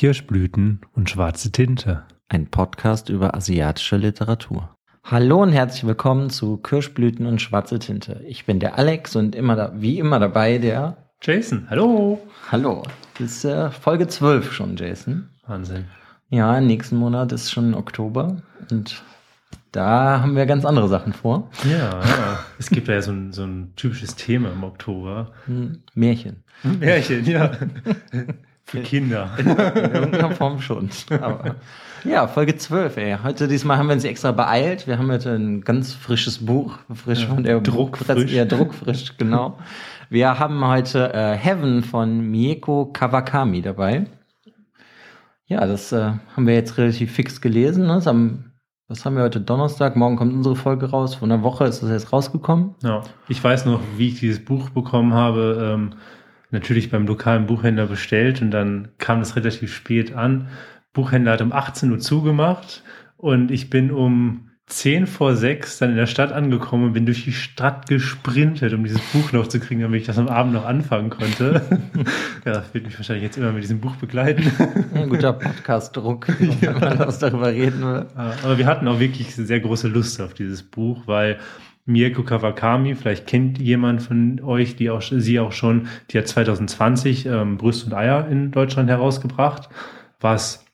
Kirschblüten und schwarze Tinte. Ein Podcast über asiatische Literatur. Hallo und herzlich willkommen zu Kirschblüten und schwarze Tinte. Ich bin der Alex und immer da, wie immer dabei der Jason. Hallo. Hallo. Das ist äh, Folge 12 schon, Jason. Wahnsinn. Ja, nächsten Monat ist schon Oktober und da haben wir ganz andere Sachen vor. Ja, ja. es gibt ja so ein, so ein typisches Thema im Oktober. Hm, Märchen. Märchen, ja. Für Kinder. In irgendeiner Form schon. Aber, ja, Folge 12, ey. Heute diesmal haben wir uns extra beeilt. Wir haben heute ein ganz frisches Buch, frisch Ja, von der druckfrisch. Ja, druckfrisch, genau. Wir haben heute äh, Heaven von Mieko Kawakami dabei. Ja, das äh, haben wir jetzt relativ fix gelesen. Ne? Das haben, was haben wir heute Donnerstag? Morgen kommt unsere Folge raus. Von einer Woche ist das jetzt rausgekommen. Ja. Ich weiß noch, wie ich dieses Buch bekommen habe. Ähm, natürlich beim lokalen Buchhändler bestellt und dann kam es relativ spät an. Buchhändler hat um 18 Uhr zugemacht und ich bin um 10 vor 6 dann in der Stadt angekommen und bin durch die Stadt gesprintet, um dieses Buch noch zu kriegen, damit ich das am Abend noch anfangen konnte. ja, das wird mich wahrscheinlich jetzt immer mit diesem Buch begleiten. Ein guter Podcast-Druck, wenn man das darüber reden will. Ja, Aber wir hatten auch wirklich sehr große Lust auf dieses Buch, weil Mieko Kawakami, vielleicht kennt jemand von euch, die auch, sie auch schon, die hat 2020 ähm, Brüste und Eier in Deutschland herausgebracht, was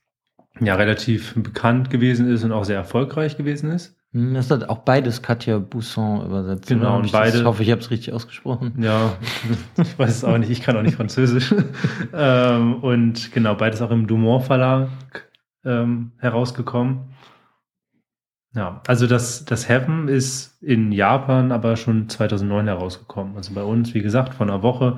ja relativ bekannt gewesen ist und auch sehr erfolgreich gewesen ist. Hm, Das hat auch beides Katja Bousson übersetzt. Genau, und beide- Ich hoffe, ich habe es richtig ausgesprochen. Ja, ich weiß es auch nicht, ich kann auch nicht Französisch. ähm, und genau, beides auch im Dumont Verlag ähm, herausgekommen. Ja, also das, das Heaven ist in Japan aber schon 2009 herausgekommen. Also bei uns, wie gesagt, vor einer Woche,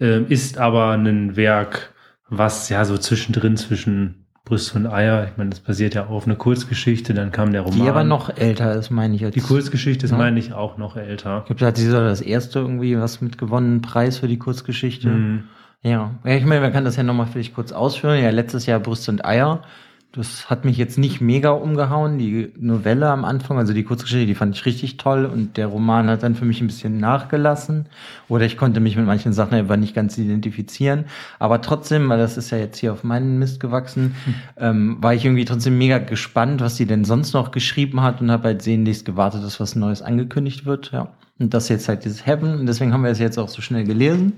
ähm, ist aber ein Werk, was ja so zwischendrin zwischen Brüste und Eier, ich meine, das basiert ja auf eine Kurzgeschichte, dann kam der Roman. Die aber noch älter ist, meine ich. Als Die Kurzgeschichte ist, Ja. meine ich, auch noch älter. Ich glaube, da hat sie das erste irgendwie was mit gewonnenen Preis für die Kurzgeschichte. Mhm. Ja. ja, ich meine, man kann das ja nochmal vielleicht kurz ausführen. Ja, letztes Jahr Brüste und Eier. Das hat mich jetzt nicht mega umgehauen. Die Novelle am Anfang, also die Kurzgeschichte, die fand ich richtig toll und der Roman hat dann für mich ein bisschen nachgelassen. Oder ich konnte mich mit manchen Sachen einfach nicht ganz identifizieren. Aber trotzdem, weil das ist ja jetzt hier auf meinen Mist gewachsen, ähm, war ich irgendwie trotzdem mega gespannt, was sie denn sonst noch geschrieben hat und habe halt sehnlichst gewartet, dass was Neues angekündigt wird. Ja. Und das jetzt halt dieses Heaven. Und deswegen haben wir es jetzt auch so schnell gelesen.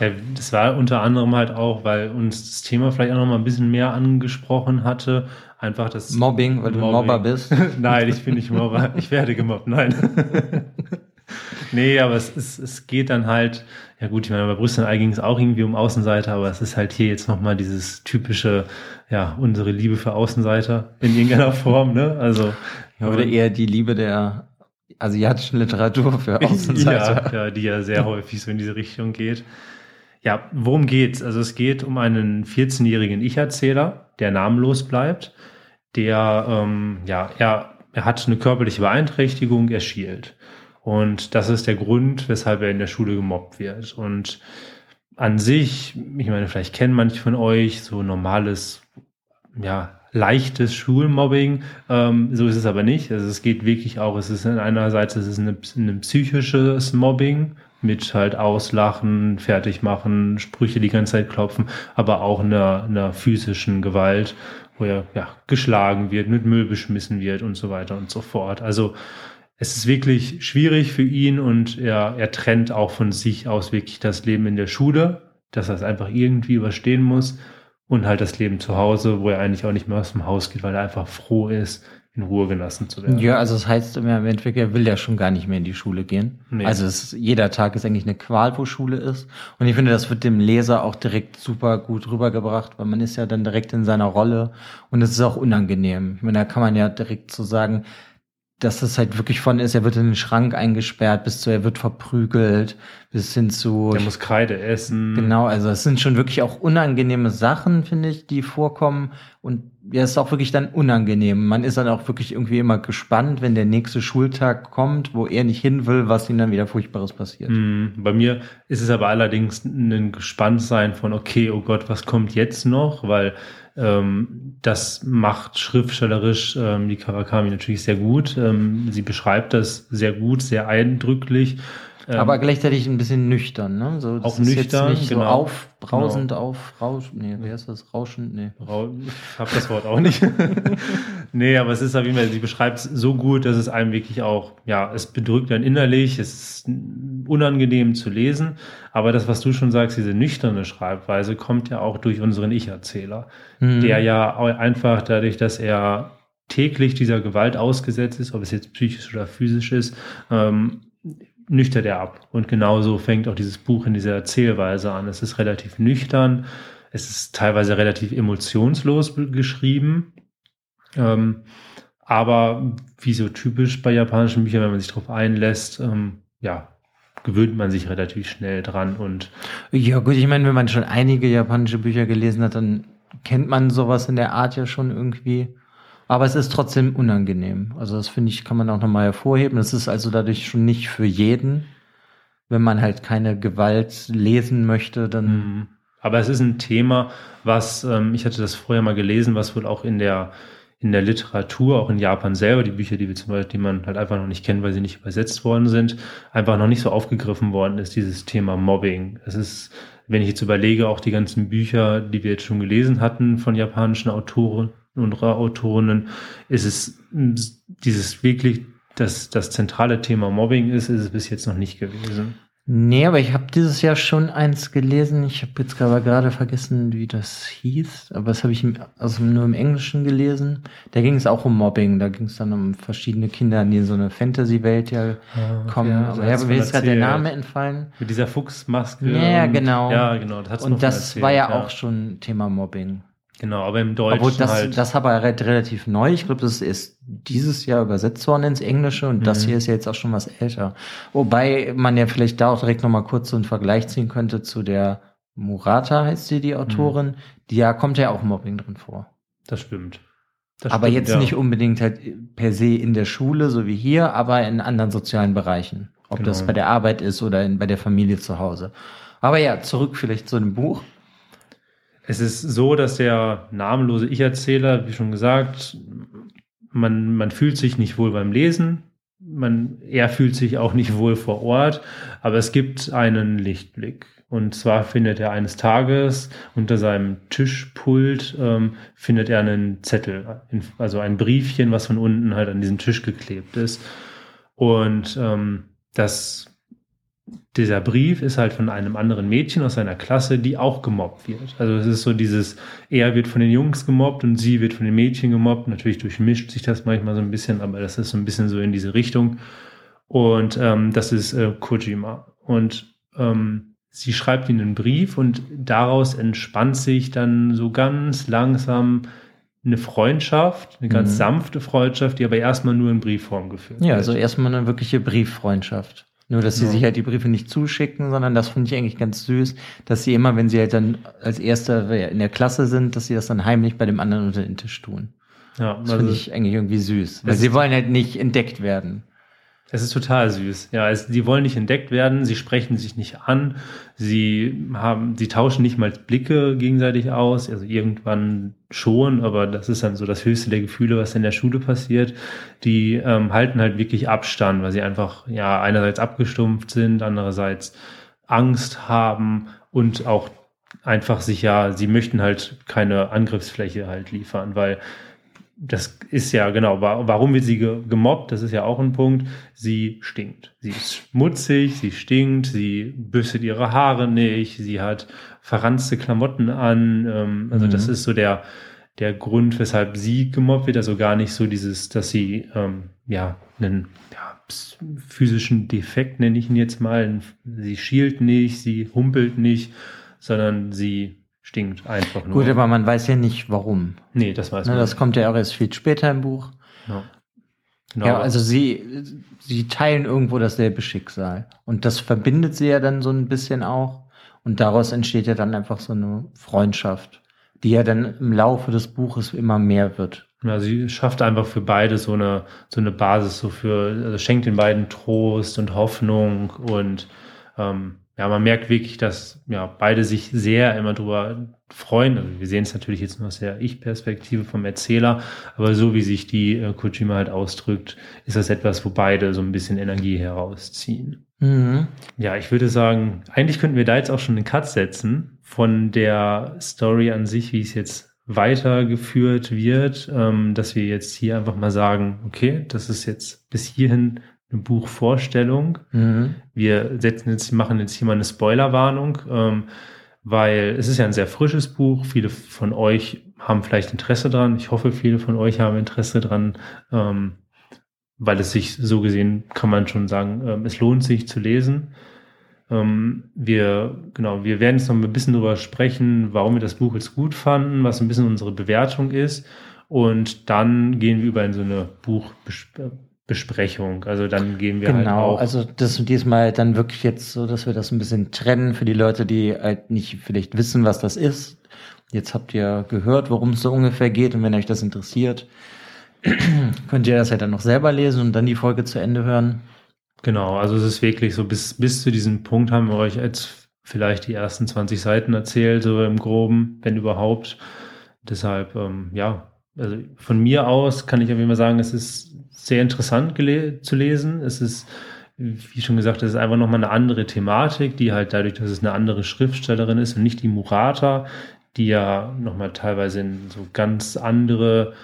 Ja, das war unter anderem halt auch, weil uns das Thema vielleicht auch noch mal ein bisschen mehr angesprochen hatte. Einfach das Mobbing, weil du ein Mobber bist. nein, ich bin nicht Mobber. Ich werde gemobbt, nein. nee, aber es, ist, es geht dann halt, ja gut, ich meine, bei Brüssel ging es auch irgendwie um Außenseiter, aber es ist halt hier jetzt noch mal dieses typische, ja, unsere Liebe für Außenseiter in irgendeiner Form, ne? Also, Oder eher die Liebe der asiatischen Literatur für Außenseiter. Ja, ja, die ja sehr häufig so in diese Richtung geht. Ja, worum geht's? Also es geht um einen 14-jährigen Ich-Erzähler, der namenlos bleibt, der, ähm, ja, er, er hat eine körperliche Beeinträchtigung, er schielt. Und das ist der Grund, weshalb er in der Schule gemobbt wird. Und an sich, ich meine, vielleicht kennen manche von euch so normales, ja, leichtes Schulmobbing. Ähm, so ist es aber nicht. Also es geht wirklich auch, es ist einerseits es ist ein psychisches Mobbing mit halt Auslachen, Fertigmachen, Sprüche die ganze Zeit klopfen, aber auch einer, einer physischen Gewalt, wo er ja, geschlagen wird, mit Müll beschmissen wird und so weiter und so fort. Also es ist wirklich schwierig für ihn und er, er trennt auch von sich aus wirklich das Leben in der Schule, dass er es einfach irgendwie überstehen muss und halt das Leben zu Hause, wo er eigentlich auch nicht mehr aus dem Haus geht, weil er einfach froh ist, in Ruhe gelassen zu werden. Ja, also das heißt im Endeffekt, er will ja schon gar nicht mehr in die Schule gehen. Nee. Also es, jeder Tag ist eigentlich eine Qual, wo Schule ist. Und ich finde, das wird dem Leser auch direkt super gut rübergebracht, weil man ist ja dann direkt in seiner Rolle und es ist auch unangenehm. Ich meine, da kann man ja direkt so sagen, dass es halt wirklich von ist, er wird in den Schrank eingesperrt, bis zu er wird verprügelt, bis hin zu Der muss Kreide essen. Genau, also es sind schon wirklich auch unangenehme Sachen, finde ich, die vorkommen. Und ja, es ist auch wirklich dann unangenehm. Man ist dann auch wirklich irgendwie immer gespannt, wenn der nächste Schultag kommt, wo er nicht hin will, was ihm dann wieder Furchtbares passiert. Hm, Bei mir ist es aber allerdings ein Gespanntsein von, okay, oh Gott, was kommt jetzt noch? Weil ähm, das macht schriftstellerisch ähm, die Kawakami natürlich sehr gut. Ähm, sie beschreibt das sehr gut, sehr eindrücklich. Ähm, Aber gleichzeitig ein bisschen nüchtern, ne? So, Auch nüchtern, nicht so genau. aufbrausend, aufrauschend, nee, wie heißt das? Rauschend, nee. Rau- Ich habe das Wort auch nicht. nee, aber es ist auf jeden Fall, sie beschreibt es so gut, dass es einem wirklich auch, ja, es bedrückt dann innerlich, es ist unangenehm zu lesen. Aber das, was du schon sagst, diese nüchterne Schreibweise, kommt ja auch durch unseren Ich-Erzähler, Mhm. der ja einfach dadurch, dass er täglich dieser Gewalt ausgesetzt ist, ob es jetzt psychisch oder physisch ist, ähm, nüchtert er ab. Und genauso fängt auch dieses Buch in dieser Erzählweise an. Es ist relativ nüchtern, es ist teilweise relativ emotionslos be- geschrieben. Ähm, aber wie so typisch bei japanischen Büchern, wenn man sich darauf einlässt, ähm, ja, gewöhnt man sich relativ schnell dran und Ja, gut, ich meine, wenn man schon einige japanische Bücher gelesen hat, dann kennt man sowas in der Art ja schon irgendwie. Aber es ist trotzdem unangenehm. Also das finde ich, kann man auch nochmal hervorheben. Es ist also dadurch schon nicht für jeden. Wenn man halt keine Gewalt lesen möchte, dann Mhm. Aber es ist ein Thema, was, ähm, ich hatte das vorher mal gelesen, was wohl auch in der, in der Literatur, auch in Japan selber, die Bücher, die wir zum Beispiel, die man halt einfach noch nicht kennt, weil sie nicht übersetzt worden sind, einfach noch nicht so aufgegriffen worden ist, dieses Thema Mobbing. Es ist, wenn ich jetzt überlege, auch die ganzen Bücher, die wir jetzt schon gelesen hatten von japanischen Autoren und Autorinnen, ist es mm, dieses wirklich, das, das zentrale Thema Mobbing ist, ist es bis jetzt noch nicht gewesen. Nee, aber ich habe dieses Jahr schon eins gelesen. Ich habe jetzt aber gerade vergessen, wie das hieß. Aber das habe ich im, also nur im Englischen gelesen. Da ging es auch um Mobbing. Da ging es dann um verschiedene Kinder, die in so eine Fantasy-Welt ja kommen. ja, aber ja, mir ist gerade der. Name entfallen. Mit dieser Fuchsmaske. Ja, und- genau. Ja, genau. Das Und das war ja, auch schon Thema Mobbing. Genau, aber im Deutschen Obwohl das, halt. das aber re- relativ neu. Ich glaube, das ist dieses Jahr übersetzt worden ins Englische und das Mhm. hier ist ja jetzt auch schon was älter. Wobei man ja vielleicht da auch direkt nochmal kurz so einen Vergleich ziehen könnte zu der Murata, heißt sie, die Autorin. Mhm. Die ja kommt ja auch Mobbing drin vor. das stimmt. Das aber stimmt, jetzt ja. nicht unbedingt halt per se in der Schule, so wie hier, aber in anderen sozialen Bereichen. Ob Genau. das bei der Arbeit ist oder in, bei der Familie zu Hause. Aber ja, zurück vielleicht zu dem Buch. Es ist so, dass der namenlose Ich-Erzähler, wie schon gesagt, man, man fühlt sich nicht wohl beim Lesen. Man, er fühlt sich auch nicht wohl vor Ort, aber es gibt einen Lichtblick. Und zwar findet er eines Tages unter seinem Tischpult, ähm, findet er einen Zettel, also ein Briefchen, was von unten halt an diesen Tisch geklebt ist. Und ähm, das dieser Brief ist halt von einem anderen Mädchen aus seiner Klasse, die auch gemobbt wird. Also es ist so dieses, er wird von den Jungs gemobbt und sie wird von den Mädchen gemobbt. Natürlich durchmischt sich das manchmal so ein bisschen, aber das ist so ein bisschen so in diese Richtung. Und ähm, das ist äh, Kojima. Und ähm, sie schreibt ihm einen Brief und daraus entspannt sich dann so ganz langsam eine Freundschaft, eine ganz Mhm. sanfte Freundschaft, die aber erstmal nur in Briefform geführt Ja, wird. also erstmal eine wirkliche Brieffreundschaft. Nur, dass sie Ja. sich halt die Briefe nicht zuschicken, sondern das finde ich eigentlich ganz süß, dass sie immer, wenn sie halt dann als Erster in der Klasse sind, dass sie das dann heimlich bei dem anderen unter den Tisch tun. ja, Das also- finde ich eigentlich irgendwie süß. Weil sie wollen halt nicht entdeckt werden. Es ist total süß. Ja, es, die wollen nicht entdeckt werden, sie sprechen sich nicht an, sie haben, sie tauschen nicht mal Blicke gegenseitig aus, also irgendwann schon, aber das ist dann so das höchste der Gefühle, was in der Schule passiert. Die ähm, halten halt wirklich Abstand, weil sie einfach, ja, einerseits abgestumpft sind, andererseits Angst haben und auch einfach sich ja, sie möchten halt keine Angriffsfläche halt liefern, weil das ist ja genau, wa- warum wird sie ge gemobbt? Das ist ja auch ein Punkt. Sie stinkt. Sie ist schmutzig, sie stinkt, sie bürstet ihre Haare nicht, sie hat verranzte Klamotten an. Ähm, also Mhm. das ist so der, der Grund, weshalb sie gemobbt wird. Also gar nicht so dieses, dass sie ähm, ja einen ja, physischen Defekt, nenne ich ihn jetzt mal. Sie schielt nicht, sie humpelt nicht, sondern sie stinkt einfach nur. Gut, aber man weiß ja nicht, warum. nee, das weiß Ne, man das nicht. kommt ja auch erst viel später im Buch. Ja. Genau. Ja, also sie, sie teilen irgendwo dasselbe Schicksal. Und das verbindet sie ja dann so ein bisschen auch. Und daraus entsteht ja dann einfach so eine Freundschaft, die ja dann im Laufe des Buches immer mehr wird. Ja, sie schafft einfach für beide so eine, so eine Basis, so für, also schenkt den beiden Trost und Hoffnung und ähm, ja, man merkt wirklich, dass ja beide sich sehr immer drüber freuen. Also wir sehen es natürlich jetzt nur aus der Ich-Perspektive vom Erzähler, aber so wie sich die äh, Kojima halt ausdrückt, ist das etwas, wo beide so ein bisschen Energie herausziehen. Mhm. Ja, ich würde sagen, eigentlich könnten wir da jetzt auch schon einen Cut setzen von der Story an sich, wie es jetzt weitergeführt wird, ähm, dass wir jetzt hier einfach mal sagen, okay, das ist jetzt bis hierhin eine Buchvorstellung. Mhm. Wir setzen jetzt, machen jetzt hier mal eine Spoilerwarnung, ähm, weil es ist ja ein sehr frisches Buch. Viele von euch haben vielleicht Interesse dran. Ich hoffe, viele von euch haben Interesse dran, ähm, weil es sich so gesehen kann man schon sagen, ähm, es lohnt sich zu lesen. Ähm, wir, genau, wir werden jetzt noch ein bisschen darüber sprechen, warum wir das Buch jetzt gut fanden, was ein bisschen unsere Bewertung ist. Und dann gehen wir über in so eine Buchbesprechung. Also dann gehen wir genau, halt auch. Genau, also das diesmal dann wirklich jetzt so, dass wir das ein bisschen trennen für die Leute, die halt nicht vielleicht wissen, was das ist. Jetzt habt ihr gehört, worum es so ungefähr geht und wenn euch das interessiert, könnt ihr das ja dann noch selber lesen und dann die Folge zu Ende hören. Genau, also es ist wirklich so, bis, bis zu diesem Punkt haben wir euch jetzt vielleicht die ersten 20 Seiten erzählt, so im Groben, wenn überhaupt. Deshalb, ähm, ja, also von mir aus kann ich auf jeden Fall sagen, es ist sehr interessant zu lesen. Es ist, wie schon gesagt, es ist einfach nochmal eine andere Thematik, die halt dadurch, dass es eine andere Schriftstellerin ist und nicht die Murata, die ja nochmal teilweise in so ganz andere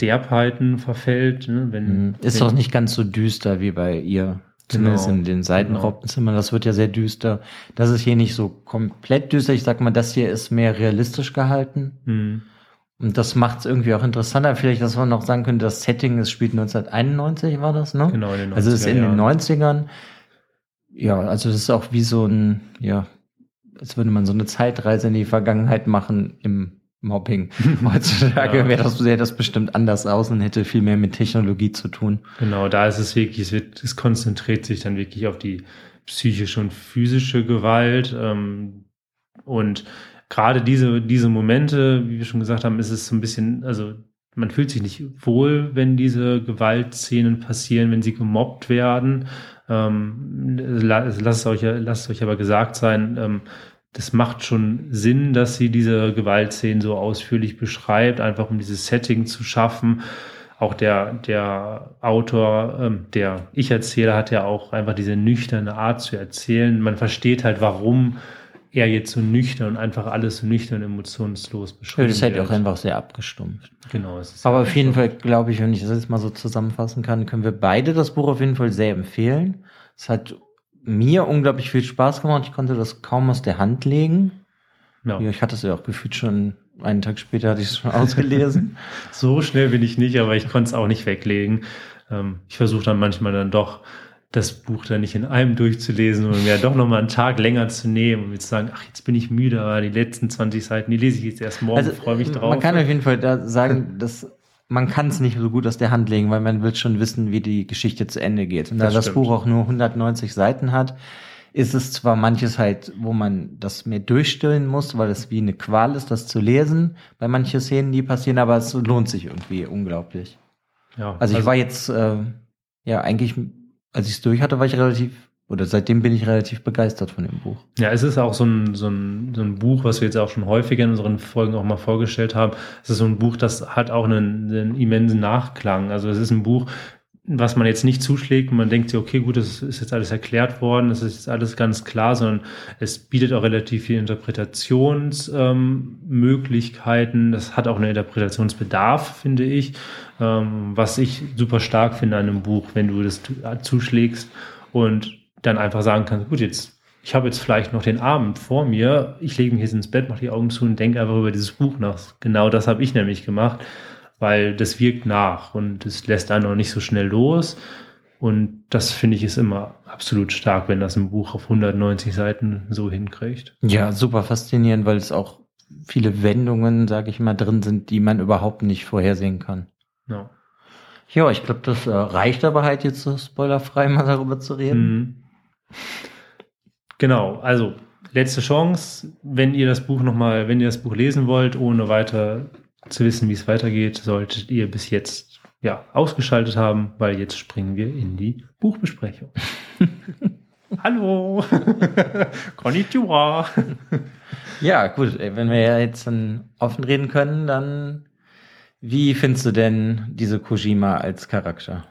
Derbheiten verfällt. Ne? Wenn, mhm. ist wenn, doch nicht ganz so düster wie bei ihr. Zumindest genau, in den Seitenrauppenzimmern. Genau. Das wird ja sehr düster. Das ist hier nicht so komplett düster. Ich sag mal, das hier ist mehr realistisch gehalten. Mhm. Und das macht es irgendwie auch interessanter. Vielleicht, dass man noch sagen könnte, das Setting, es spielt 1991, war das, ne? Genau, in den 90ern. Also es ist in den 90ern. Ja, also das ist auch wie so ein, ja, als würde man so eine Zeitreise in die Vergangenheit machen im Mobbing. Heutzutage ja. wäre das, sähe das bestimmt anders aus und hätte viel mehr mit Technologie zu tun. Genau, da ist es wirklich, es, wird, es konzentriert sich dann wirklich auf die psychische und physische Gewalt. Ähm, und gerade diese, diese Momente, wie wir schon gesagt haben, ist es so ein bisschen, also man fühlt sich nicht wohl, wenn diese Gewaltszenen passieren, wenn sie gemobbt werden. Ähm, lasst, es euch, lasst euch aber gesagt sein, ähm, das macht schon Sinn, dass sie diese Gewaltszenen so ausführlich beschreibt, einfach um dieses Setting zu schaffen. Auch der, der Autor, ähm, der Ich-Erzähler hat ja auch einfach diese nüchterne Art zu erzählen. Man versteht halt, warum er jetzt so nüchtern und einfach alles so nüchtern emotionslos beschreibt. Ja, das ist halt auch einfach sehr abgestumpft. Genau. Aber auf jeden Fall, glaube ich, wenn ich das jetzt mal so zusammenfassen kann, können wir beide das Buch auf jeden Fall sehr empfehlen. Es hat mir unglaublich viel Spaß gemacht. Ich konnte das kaum aus der Hand legen. Ja. Ich hatte es ja auch gefühlt schon einen Tag später hatte ich es schon ausgelesen. so schnell bin ich nicht, aber ich konnte es auch nicht weglegen. Ähm, ich versuche dann manchmal dann doch das Buch dann nicht in einem durchzulesen und mir doch nochmal einen Tag länger zu nehmen und mir zu sagen, ach, jetzt bin ich müde, aber die letzten 20 Seiten, die lese ich jetzt erst morgen, also, freue mich drauf. Man kann auf jeden Fall da sagen, dass man kann es nicht so gut aus der Hand legen, weil man will schon wissen, wie die Geschichte zu Ende geht. Und da das, das Buch auch nur 190 Seiten hat, ist es zwar manches halt, wo man das mehr durchstillen muss, weil es wie eine Qual ist, das zu lesen, bei manchen Szenen, die passieren, aber es lohnt sich irgendwie unglaublich. Ja, also, also ich war jetzt, äh, ja, eigentlich, als ich es durch hatte, war ich relativ oder seitdem bin ich relativ begeistert von dem Buch. Ja, es ist auch so ein, so ein, so ein Buch, was wir jetzt auch schon häufiger in unseren Folgen auch mal vorgestellt haben. Es ist so ein Buch, das hat auch einen, einen immensen Nachklang. Also es ist ein Buch, was man jetzt nicht zuschlägt und man denkt sich, okay, gut, das ist jetzt alles erklärt worden, das ist jetzt alles ganz klar, sondern es bietet auch relativ viele Interpretationsmöglichkeiten. Ähm, das hat auch einen Interpretationsbedarf, finde ich, ähm, was ich super stark finde an einem Buch, wenn du das zuschlägst und dann einfach sagen kann, gut, jetzt, ich habe jetzt vielleicht noch den Abend vor mir, ich lege mich jetzt ins Bett, mache die Augen zu und denke einfach über dieses Buch nach. Genau das habe ich nämlich gemacht, weil das wirkt nach und es lässt einen auch nicht so schnell los. Und das finde ich ist immer absolut stark, wenn das ein Buch auf 190 Seiten so hinkriegt. Ja, super faszinierend, weil es auch viele Wendungen, sage ich mal, drin sind, die man überhaupt nicht vorhersehen kann. Ja. Ja, ich glaube, das äh, reicht aber halt jetzt so spoilerfrei mal darüber zu reden. Mhm. Genau, also letzte Chance, wenn ihr das Buch nochmal, wenn ihr das Buch lesen wollt, ohne weiter zu wissen, wie es weitergeht, solltet ihr bis jetzt ja ausgeschaltet haben, weil jetzt springen wir in die Buchbesprechung. Hallo! Konnichiwa! ja, gut, wenn wir ja jetzt dann offen reden können, dann wie findest du denn diese Kojima als Charakter?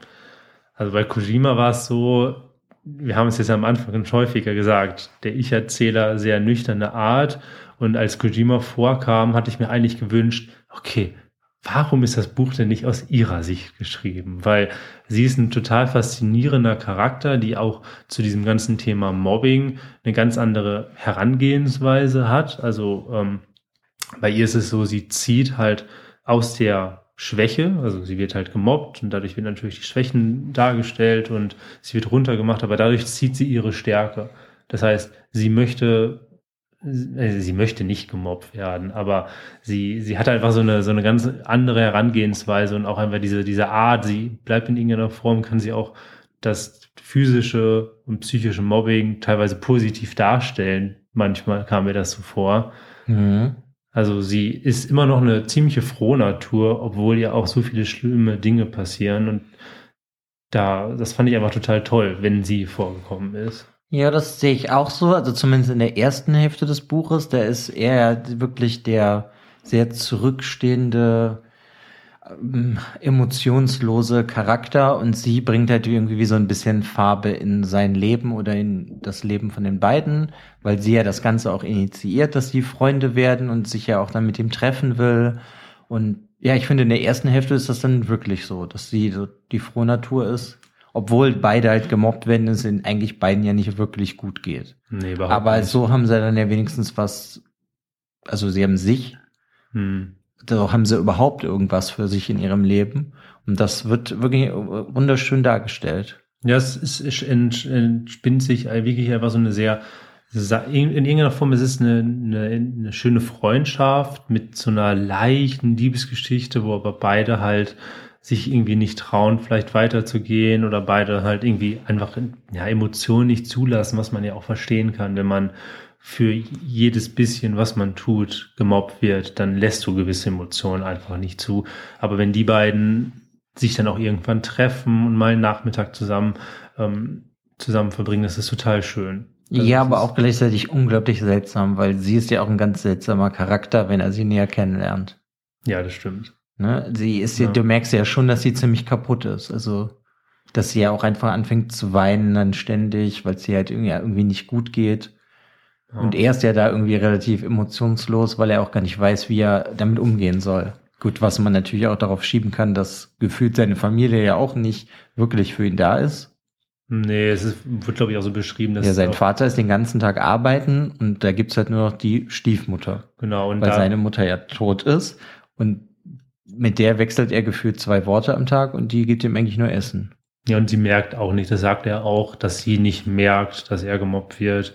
Also bei Kojima war es so, wir haben es jetzt am Anfang schon häufiger gesagt, der Ich-Erzähler sehr nüchterne Art. Und als Kojima vorkam, hatte ich mir eigentlich gewünscht, okay, warum ist das Buch denn nicht aus ihrer Sicht geschrieben? Weil sie ist ein total faszinierender Charakter, die auch zu diesem ganzen Thema Mobbing eine ganz andere Herangehensweise hat. Also ähm, bei ihr ist es so, sie zieht halt aus der Schwäche, also sie wird halt gemobbt und dadurch werden natürlich die Schwächen dargestellt und sie wird runtergemacht, aber dadurch zieht sie ihre Stärke. Das heißt, sie möchte, sie möchte nicht gemobbt werden, aber sie, sie hat einfach so eine, so eine ganz andere Herangehensweise und auch einfach diese, diese Art, sie bleibt in irgendeiner Form, kann sie auch das physische und psychische Mobbing teilweise positiv darstellen. Manchmal kam mir das so vor. Mhm. Also sie ist immer noch eine ziemliche Frohnatur, obwohl ja auch so viele schlimme Dinge passieren. Und da, das fand ich einfach total toll, wenn sie vorgekommen ist. Ja, das sehe ich auch so. Also zumindest in der ersten Hälfte des Buches, da ist er wirklich der sehr zurückstehende, ähm, emotionslose Charakter und sie bringt halt irgendwie so ein bisschen Farbe in sein Leben oder in das Leben von den beiden, weil sie ja das Ganze auch initiiert, dass sie Freunde werden und sich ja auch dann mit ihm treffen will. Und ja, ich finde, in der ersten Hälfte ist das dann wirklich so, dass sie so die frohe Natur ist. Obwohl beide halt gemobbt werden, es in eigentlich beiden ja nicht wirklich gut geht. Nee, überhaupt Aber nicht. so haben sie dann ja wenigstens was, also sie haben sich hm da haben sie überhaupt irgendwas für sich in ihrem Leben. Und das wird wirklich wunderschön dargestellt. Ja, es, ist, es entspinnt sich wirklich einfach so eine sehr, in irgendeiner Form ist es eine, eine, eine schöne Freundschaft mit so einer leichten Liebesgeschichte, wo aber beide halt sich irgendwie nicht trauen, vielleicht weiterzugehen oder beide halt irgendwie einfach ja, Emotionen nicht zulassen, was man ja auch verstehen kann, wenn man für jedes bisschen, was man tut, gemobbt wird, dann lässt du gewisse Emotionen einfach nicht zu. Aber wenn die beiden sich dann auch irgendwann treffen und mal einen Nachmittag zusammen ähm, zusammen verbringen, das ist total schön. Also ja, aber auch gleichzeitig unglaublich seltsam, weil sie ist ja auch ein ganz seltsamer Charakter, wenn er sie näher kennenlernt. Ja, das stimmt. Ne? Sie ist ja, ja, du merkst ja schon, dass sie ziemlich kaputt ist. Also, dass sie ja auch einfach anfängt zu weinen dann ständig, weil es ihr halt irgendwie, irgendwie nicht gut geht. Und er ist ja da irgendwie relativ emotionslos, weil er auch gar nicht weiß, wie er damit umgehen soll. Gut, was man natürlich auch darauf schieben kann, dass gefühlt seine Familie ja auch nicht wirklich für ihn da ist. Nee, es ist, wird, glaube ich, auch so beschrieben, dass. Ja, sein Vater ist den ganzen Tag arbeiten und da gibt's halt nur noch die Stiefmutter. Genau, und weil seine Mutter ja tot ist. Und mit der wechselt er gefühlt zwei Worte am Tag und die gibt ihm eigentlich nur Essen. Ja, und sie merkt auch nicht, das sagt er auch, dass sie nicht merkt, dass er gemobbt wird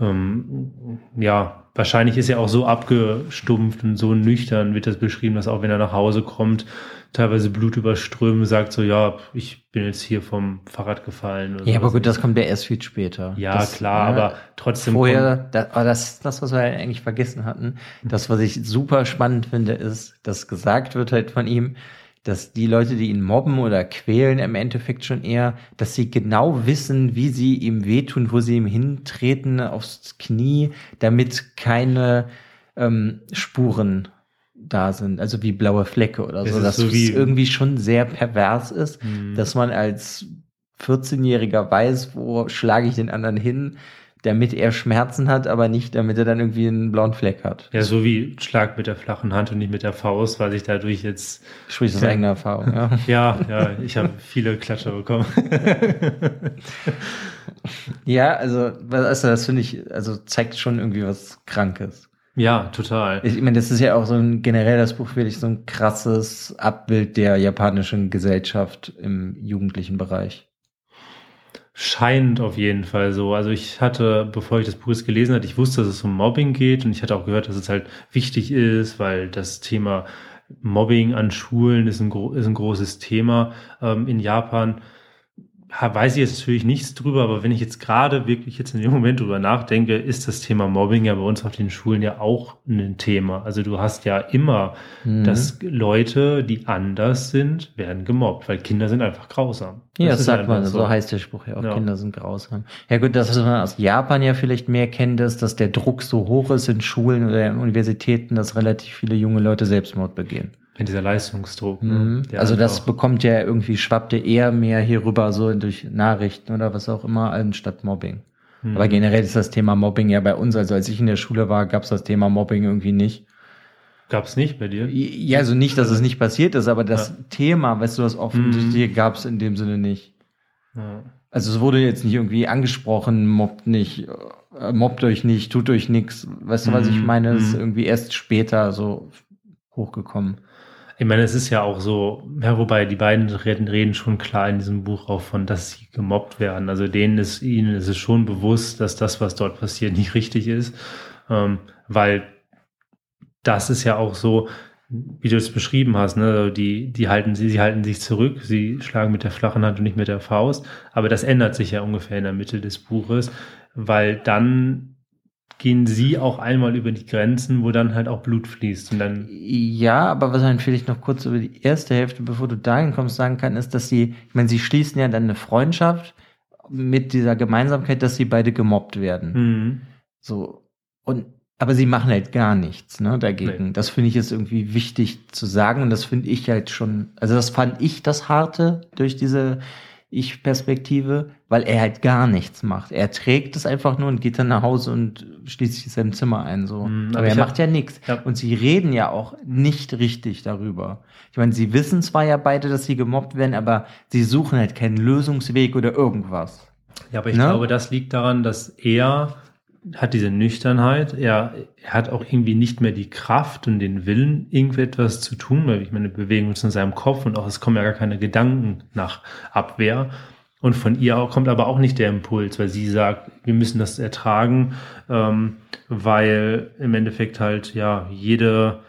ähm, ja, wahrscheinlich ist er auch so abgestumpft und so nüchtern, wird das beschrieben, dass auch wenn er nach Hause kommt, teilweise Blut überströmen, sagt so, ja, ich bin jetzt hier vom Fahrrad gefallen. ja, aber gut, das kommt ja erst viel später. Ja, das, klar, ja, aber trotzdem. Vorher, das, aber das, das, was wir eigentlich vergessen hatten, das, was ich super spannend finde, ist, dass gesagt wird halt von ihm, dass die Leute, die ihn mobben oder quälen, im Endeffekt schon eher, dass sie genau wissen, wie sie ihm wehtun, wo sie ihm hintreten aufs Knie, damit keine ähm, Spuren da sind, also wie blaue Flecke oder das so, dass so es irgendwie schon sehr pervers ist, mhm. dass man als 14-Jähriger weiß, wo schlage ich den anderen hin, damit er Schmerzen hat, aber nicht, damit er dann irgendwie einen blauen Fleck hat. Ja, so wie Schlag mit der flachen Hand und nicht mit der Faust, weil ich dadurch jetzt. Sprich aus eigener Erfahrung, ja. ja, ja, ich habe viele Klatscher bekommen. ja, also, also das finde ich, also zeigt schon irgendwie was Krankes. Ja, total. Ich meine, das ist ja auch so ein generell das Buch wirklich so ein krasses Abbild der japanischen Gesellschaft im jugendlichen Bereich. Scheint auf jeden Fall so. Also ich hatte, bevor ich das Buch gelesen hatte, ich wusste, dass es um Mobbing geht und ich hatte auch gehört, dass es halt wichtig ist, weil das Thema Mobbing an Schulen ist ein, ist ein großes Thema ähm, in Japan weiß ich jetzt natürlich nichts drüber, aber wenn ich jetzt gerade wirklich jetzt in dem Moment drüber nachdenke, ist das Thema Mobbing ja bei uns auf den Schulen ja auch ein Thema. Also du hast ja immer, mhm. dass Leute, die anders sind, werden gemobbt, weil Kinder sind einfach grausam. Ja, das, das sagt man, so. so heißt der Spruch ja auch, ja. Kinder sind grausam. Ja gut, das, was man aus Japan ja vielleicht mehr kennt, ist, dass der Druck so hoch ist in Schulen oder in Universitäten, dass relativ viele junge Leute Selbstmord begehen. Dieser Leistungsdruck. Mhm. Der Also das einfach- bekommt ja irgendwie, schwappte eher mehr hier rüber, so durch Nachrichten oder was auch immer, anstatt Mobbing. Mhm. Aber generell ist das Thema Mobbing ja bei uns, also als ich in der Schule war, gab es das Thema Mobbing irgendwie nicht. Gab's nicht bei dir? Ja, also nicht, dass es nicht passiert ist, aber das Ja. Thema, weißt du, das offensichtlich gab es in dem Sinne nicht. Ja. Also es wurde jetzt nicht irgendwie angesprochen, mobbt nicht, äh, mobbt euch nicht, tut euch nichts. Weißt du, was ich Mhm, meine? Es ist mhm. irgendwie erst später so hochgekommen. Ich meine, es ist ja auch so, ja, wobei die beiden reden, reden schon klar in diesem Buch auch von, dass sie gemobbt werden. Also denen ist, ihnen ist es schon bewusst, dass das, was dort passiert, nicht richtig ist. Ähm, weil das ist ja auch so, wie du es beschrieben hast, ne, die, die halten, sie, sie halten sich zurück, sie schlagen mit der flachen Hand und nicht mit der Faust. Aber das ändert sich ja ungefähr in der Mitte des Buches, weil dann gehen sie auch einmal über die Grenzen, wo dann halt auch Blut fließt. Und dann Ja, aber was man vielleicht noch kurz über die erste Hälfte, bevor du dahin kommst, sagen kann, ist, dass sie, ich meine, sie schließen ja dann eine Freundschaft mit dieser Gemeinsamkeit, dass sie beide gemobbt werden. Mhm. So. Und, aber sie machen halt gar nichts, ne, dagegen. Nee. Das finde ich ist irgendwie wichtig zu sagen und das finde ich halt schon, also das fand ich das Harte durch diese Ich-Perspektive, weil er halt gar nichts macht. Er trägt es einfach nur und geht dann nach Hause und schließt sich in seinem Zimmer ein, so. Mhm, aber, aber er hab- macht ja nichts. Ja. Und sie reden ja auch nicht richtig darüber. Ich meine, sie wissen zwar ja beide, dass sie gemobbt werden, aber sie suchen halt keinen Lösungsweg oder irgendwas. Ja, aber ich Ne? glaube, das liegt daran, dass er hat diese Nüchternheit, er, er hat auch irgendwie nicht mehr die Kraft und den Willen, irgendetwas zu tun, weil ich meine, bewegen uns in seinem Kopf und auch es kommen ja gar keine Gedanken nach Abwehr. Und von ihr kommt aber auch nicht der Impuls, weil sie sagt, wir müssen das ertragen, ähm, weil im Endeffekt halt ja jede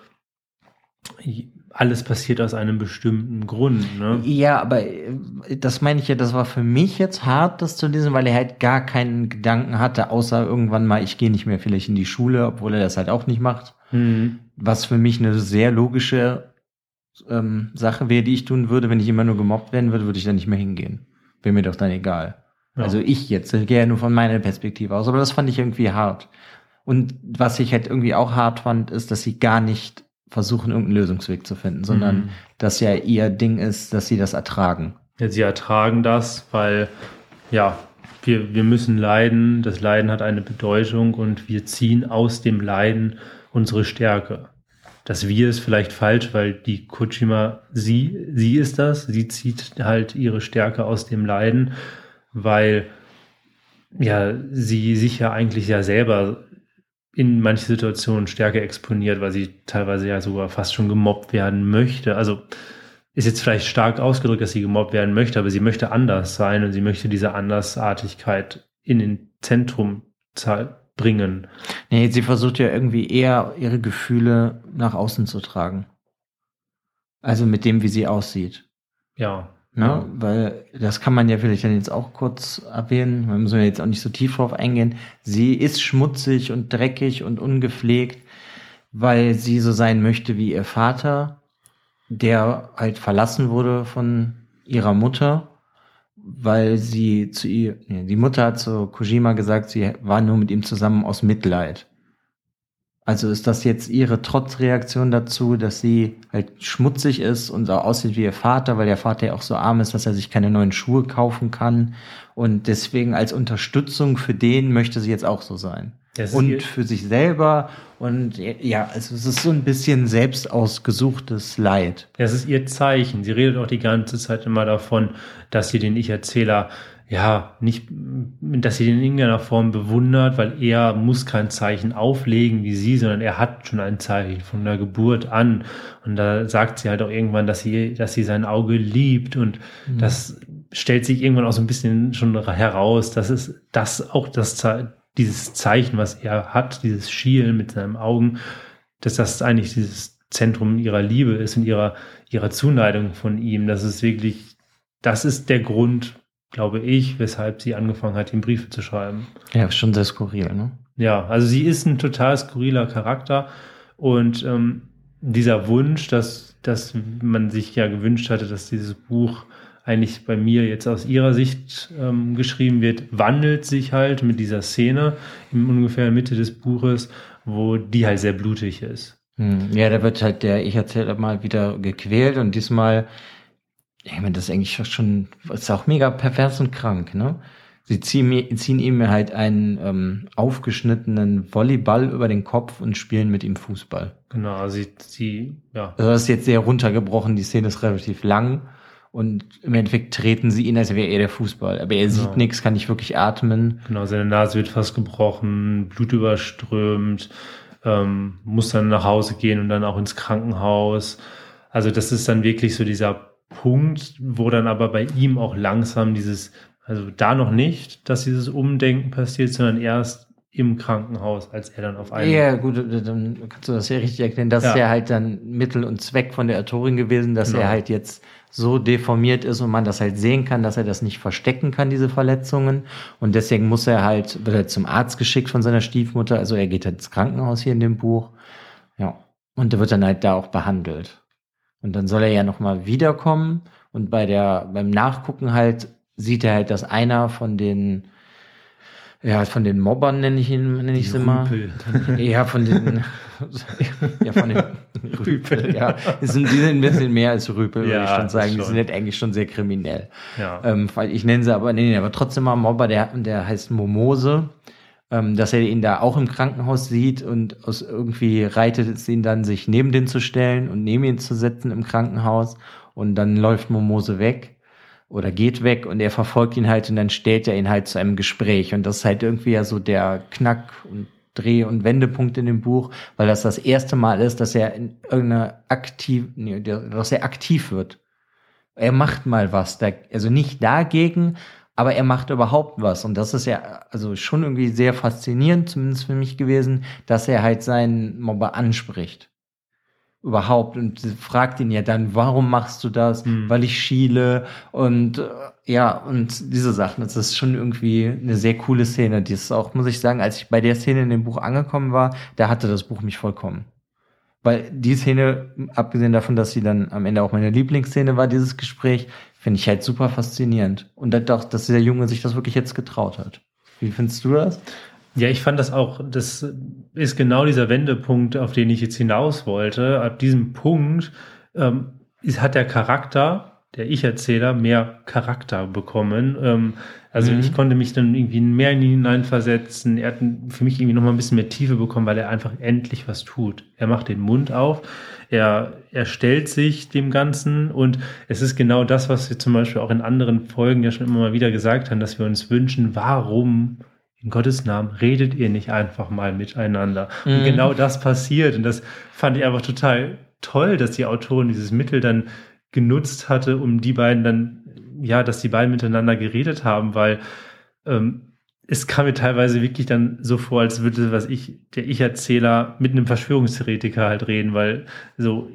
alles passiert aus einem bestimmten Grund. Ne? Ja, aber äh, das meine ich ja, das war für mich jetzt hart, das zu lesen, weil er halt gar keinen Gedanken hatte, außer irgendwann mal, ich gehe nicht mehr vielleicht in die Schule, obwohl er das halt auch nicht macht. Mhm. Was für mich eine sehr logische ähm, Sache wäre, die ich tun würde, wenn ich immer nur gemobbt werden würde, würde ich da nicht mehr hingehen. Wäre mir doch dann egal. Ja. Also ich jetzt, ich gehe ja nur von meiner Perspektive aus, aber das fand ich irgendwie hart. Und was ich halt irgendwie auch hart fand, ist, dass sie gar nicht versuchen, irgendeinen Lösungsweg zu finden, sondern Mhm. dass ja ihr Ding ist, dass sie das ertragen. Ja, sie ertragen das, weil ja, wir, wir müssen leiden, das Leiden hat eine Bedeutung und wir ziehen aus dem Leiden unsere Stärke. Das Wir ist vielleicht falsch, weil die Kojima, sie, sie ist das, sie zieht halt ihre Stärke aus dem Leiden, weil ja, sie sich ja eigentlich ja selber in manche Situationen stärker exponiert, weil sie teilweise ja sogar fast schon gemobbt werden möchte. Also ist jetzt vielleicht stark ausgedrückt, dass sie gemobbt werden möchte, aber sie möchte anders sein und sie möchte diese Andersartigkeit in den Zentrum bringen. Nee, sie versucht ja irgendwie eher ihre Gefühle nach außen zu tragen. Also mit dem, wie sie aussieht. Ja. Ne? Ja. Weil das kann man ja vielleicht dann jetzt auch kurz erwähnen. Wir müssen ja jetzt auch nicht so tief drauf eingehen. Sie ist schmutzig und dreckig und ungepflegt, weil sie so sein möchte wie ihr Vater, der halt verlassen wurde von ihrer Mutter, weil sie zu ihr, nee, die Mutter hat zu Kojima gesagt, sie war nur mit ihm zusammen aus Mitleid. Also ist das jetzt ihre Trotzreaktion dazu, dass sie halt schmutzig ist und so aussieht wie ihr Vater, weil der Vater ja auch so arm ist, dass er sich keine neuen Schuhe kaufen kann. Und deswegen als Unterstützung für den möchte sie jetzt auch so sein. Das Und für sich selber. Und ja, also es ist so ein bisschen selbst ausgesuchtes Leid. Das ist ihr Zeichen. Sie redet auch die ganze Zeit immer davon, dass sie den Ich-Erzähler ja nicht, dass sie den in irgendeiner Form bewundert, weil er muss kein Zeichen auflegen wie sie, sondern er hat schon ein Zeichen von der Geburt an. Und da sagt sie halt auch irgendwann, dass sie, dass sie sein Auge liebt und das stellt sich irgendwann auch so ein bisschen schon heraus, dass es das auch das dieses Zeichen, was er hat, dieses Schielen mit seinen Augen, dass das eigentlich dieses Zentrum ihrer Liebe ist und ihrer, ihrer Zuneigung von ihm. Das ist wirklich, das ist der Grund, glaube ich, weshalb sie angefangen hat, ihm Briefe zu schreiben. Ja, schon sehr skurril, ne? Ja, also sie ist ein total skurriler Charakter und ähm, dieser Wunsch, dass, dass man sich ja gewünscht hatte, dass dieses Buch eigentlich bei mir jetzt aus ihrer Sicht ähm, geschrieben wird, wandelt sich halt mit dieser Szene in ungefähr Mitte des Buches, wo die halt sehr blutig ist. Hm, Ja, da wird halt der, ich erzähle mal wieder gequält und diesmal, ich meine, das ist eigentlich schon, ist auch mega pervers und krank, ne? Sie ziehen, mir- ziehen ihm halt einen ähm, aufgeschnittenen Volleyball über den Kopf und spielen mit ihm Fußball. Genau, also sie, sie ja, Also das ist jetzt sehr runtergebrochen, die Szene ist relativ lang und im Endeffekt treten sie ihn, als wäre er der Fußball. Aber er sieht Genau. nichts, kann nicht wirklich atmen. Genau, seine Nase wird fast gebrochen, Blut überströmt, ähm, muss dann nach Hause gehen und dann auch ins Krankenhaus. Also das ist dann wirklich so dieser Punkt, wo dann aber bei ihm auch langsam dieses, also da noch nicht, dass dieses Umdenken passiert, sondern erst im Krankenhaus, als er dann auf einmal. Ja, gut, dann kannst du das ja richtig erklären. Das ist Ja. ja halt dann Mittel und Zweck von der Autorin gewesen, dass Genau. er halt jetzt so deformiert ist und man das halt sehen kann, dass er das nicht verstecken kann, diese Verletzungen. Und deswegen muss er halt, wird er zum Arzt geschickt von seiner Stiefmutter. Also er geht halt ins Krankenhaus hier in dem Buch. Ja. Und er wird dann halt da auch behandelt. Und dann soll er ja nochmal wiederkommen. Und bei der, beim Nachgucken halt sieht er halt, dass einer von den, ja, von den Mobbern nenne ich ihn, nenne ich Die sie mal. Ja, von den, ja, von den Rüpel, ja. Die sind, die sind ein bisschen mehr als Rüpel, würde Ja, ich schon sagen. Die schon. sind halt eigentlich schon sehr kriminell. Ja. Ähm, ich nenne sie aber, nee, nee, aber trotzdem mal Mobber, der, der heißt Momose. Ähm, dass er ihn da auch im Krankenhaus sieht und aus irgendwie reitet es ihn dann, sich neben den zu stellen und neben ihn zu setzen im Krankenhaus. Und dann läuft Momose weg oder geht weg und er verfolgt ihn halt und dann stellt er ihn halt zu einem Gespräch. Und das ist halt irgendwie ja so der Knack und Dreh- und Wendepunkt in dem Buch, weil das das erste Mal ist, dass er in irgendeiner aktiv, nee, dass er aktiv wird. Er macht mal was, da, also nicht dagegen, aber er macht überhaupt was. Und das ist ja also schon irgendwie sehr faszinierend, zumindest für mich gewesen, dass er halt seinen Mobber anspricht. Überhaupt. Und fragt ihn ja dann, warum machst du das? Hm. Weil ich schiele und äh, ja, und diese Sachen. Das ist schon irgendwie eine sehr coole Szene. Die ist auch, muss ich sagen, als ich bei der Szene in dem Buch angekommen war, da hatte das Buch mich vollkommen. Weil die Szene, abgesehen davon, dass sie dann am Ende auch meine Lieblingsszene war, dieses Gespräch, finde ich halt super faszinierend. Und doch, dass der Junge sich das wirklich jetzt getraut hat. Wie findest du das? Ja, ich fand das auch, das ist genau dieser Wendepunkt, auf den ich jetzt hinaus wollte. Ab diesem Punkt ähm, ist, hat der Charakter, der Ich-Erzähler, mehr Charakter bekommen. Ähm, also Mhm. ich konnte mich dann irgendwie mehr in ihn hineinversetzen. Er hat für mich irgendwie noch mal ein bisschen mehr Tiefe bekommen, weil er einfach endlich was tut. Er macht den Mund auf, er, er stellt sich dem Ganzen und es ist genau das, was wir zum Beispiel auch in anderen Folgen ja schon immer mal wieder gesagt haben, dass wir uns wünschen, warum in Gottes Namen redet ihr nicht einfach mal miteinander. Und Mhm. genau das passiert. Und das fand ich einfach total toll, dass die Autorin dieses Mittel dann genutzt hatte, um die beiden dann, ja, dass die beiden miteinander geredet haben, weil ähm, es kam mir teilweise wirklich dann so vor, als würde, was ich, der Ich-Erzähler mit einem Verschwörungstheoretiker halt reden, weil so,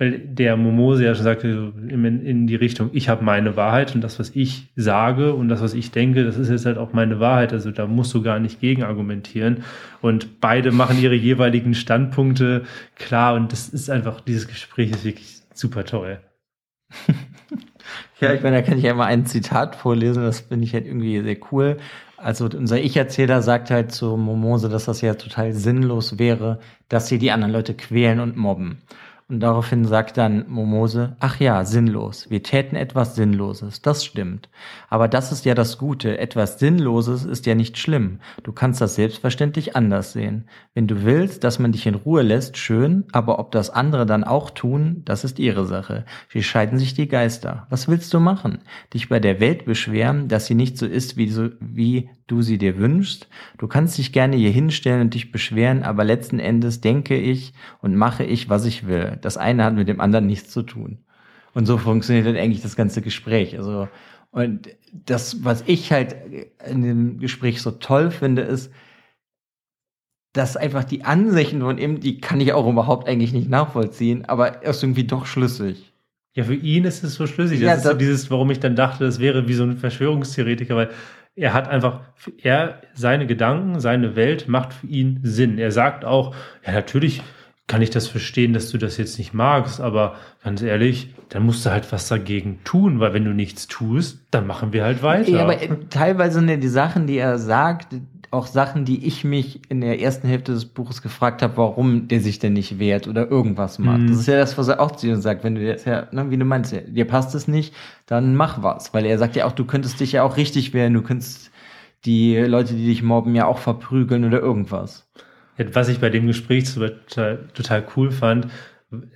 weil der Momose ja schon sagte, in, in die Richtung, ich habe meine Wahrheit und das, was ich sage und das, was ich denke, das ist jetzt halt auch meine Wahrheit. Also da musst du gar nicht gegen argumentieren. Und beide machen ihre jeweiligen Standpunkte klar und das ist einfach, dieses Gespräch ist wirklich super toll. Ja, ich meine, da kann ich ja mal ein Zitat vorlesen, das finde ich halt irgendwie sehr cool. Also unser Ich-Erzähler sagt halt zu Momose, dass das ja total sinnlos wäre, dass sie die anderen Leute quälen und mobben. Und daraufhin sagt dann Momose, ach ja, sinnlos. Wir täten etwas Sinnloses. Das stimmt. Aber das ist ja das Gute. Etwas Sinnloses ist ja nicht schlimm. Du kannst das selbstverständlich anders sehen. Wenn du willst, dass man dich in Ruhe lässt, schön. Aber ob das andere dann auch tun, das ist ihre Sache. Hier scheiden sich die Geister. Was willst du machen? Dich bei der Welt beschweren, dass sie nicht so ist, wie, so, wie du sie dir wünschst? Du kannst dich gerne hier hinstellen und dich beschweren, aber letzten Endes denke ich und mache ich, was ich will. Das eine hat mit dem anderen nichts zu tun. Und so funktioniert dann eigentlich das ganze Gespräch. Also, und das, was ich halt in dem Gespräch so toll finde, ist, dass einfach die Ansichten von ihm, die kann ich auch überhaupt eigentlich nicht nachvollziehen, aber er ist irgendwie doch schlüssig. Ja, für ihn ist es so schlüssig. Das Ja, ist so dieses, warum ich dann dachte, das wäre wie so ein Verschwörungstheoretiker, weil er hat einfach, er, seine Gedanken, seine Welt macht für ihn Sinn. Er sagt auch, ja, natürlich kann ich das verstehen, dass du das jetzt nicht magst, aber ganz ehrlich, dann musst du halt was dagegen tun, weil wenn du nichts tust, dann machen wir halt weiter. Ja, aber teilweise sind ja die Sachen, die er sagt, auch Sachen, die ich mich in der ersten Hälfte des Buches gefragt habe, warum der sich denn nicht wehrt oder irgendwas macht. Mhm. Das ist ja das, was er auch zu dir sagt. Wenn du jetzt ja, ne, wie du meinst, dir passt es nicht, dann mach was. Weil er sagt ja auch, du könntest dich ja auch richtig wehren, du könntest die Leute, die dich mobben, ja auch verprügeln oder irgendwas. Was ich bei dem Gespräch total, total cool fand,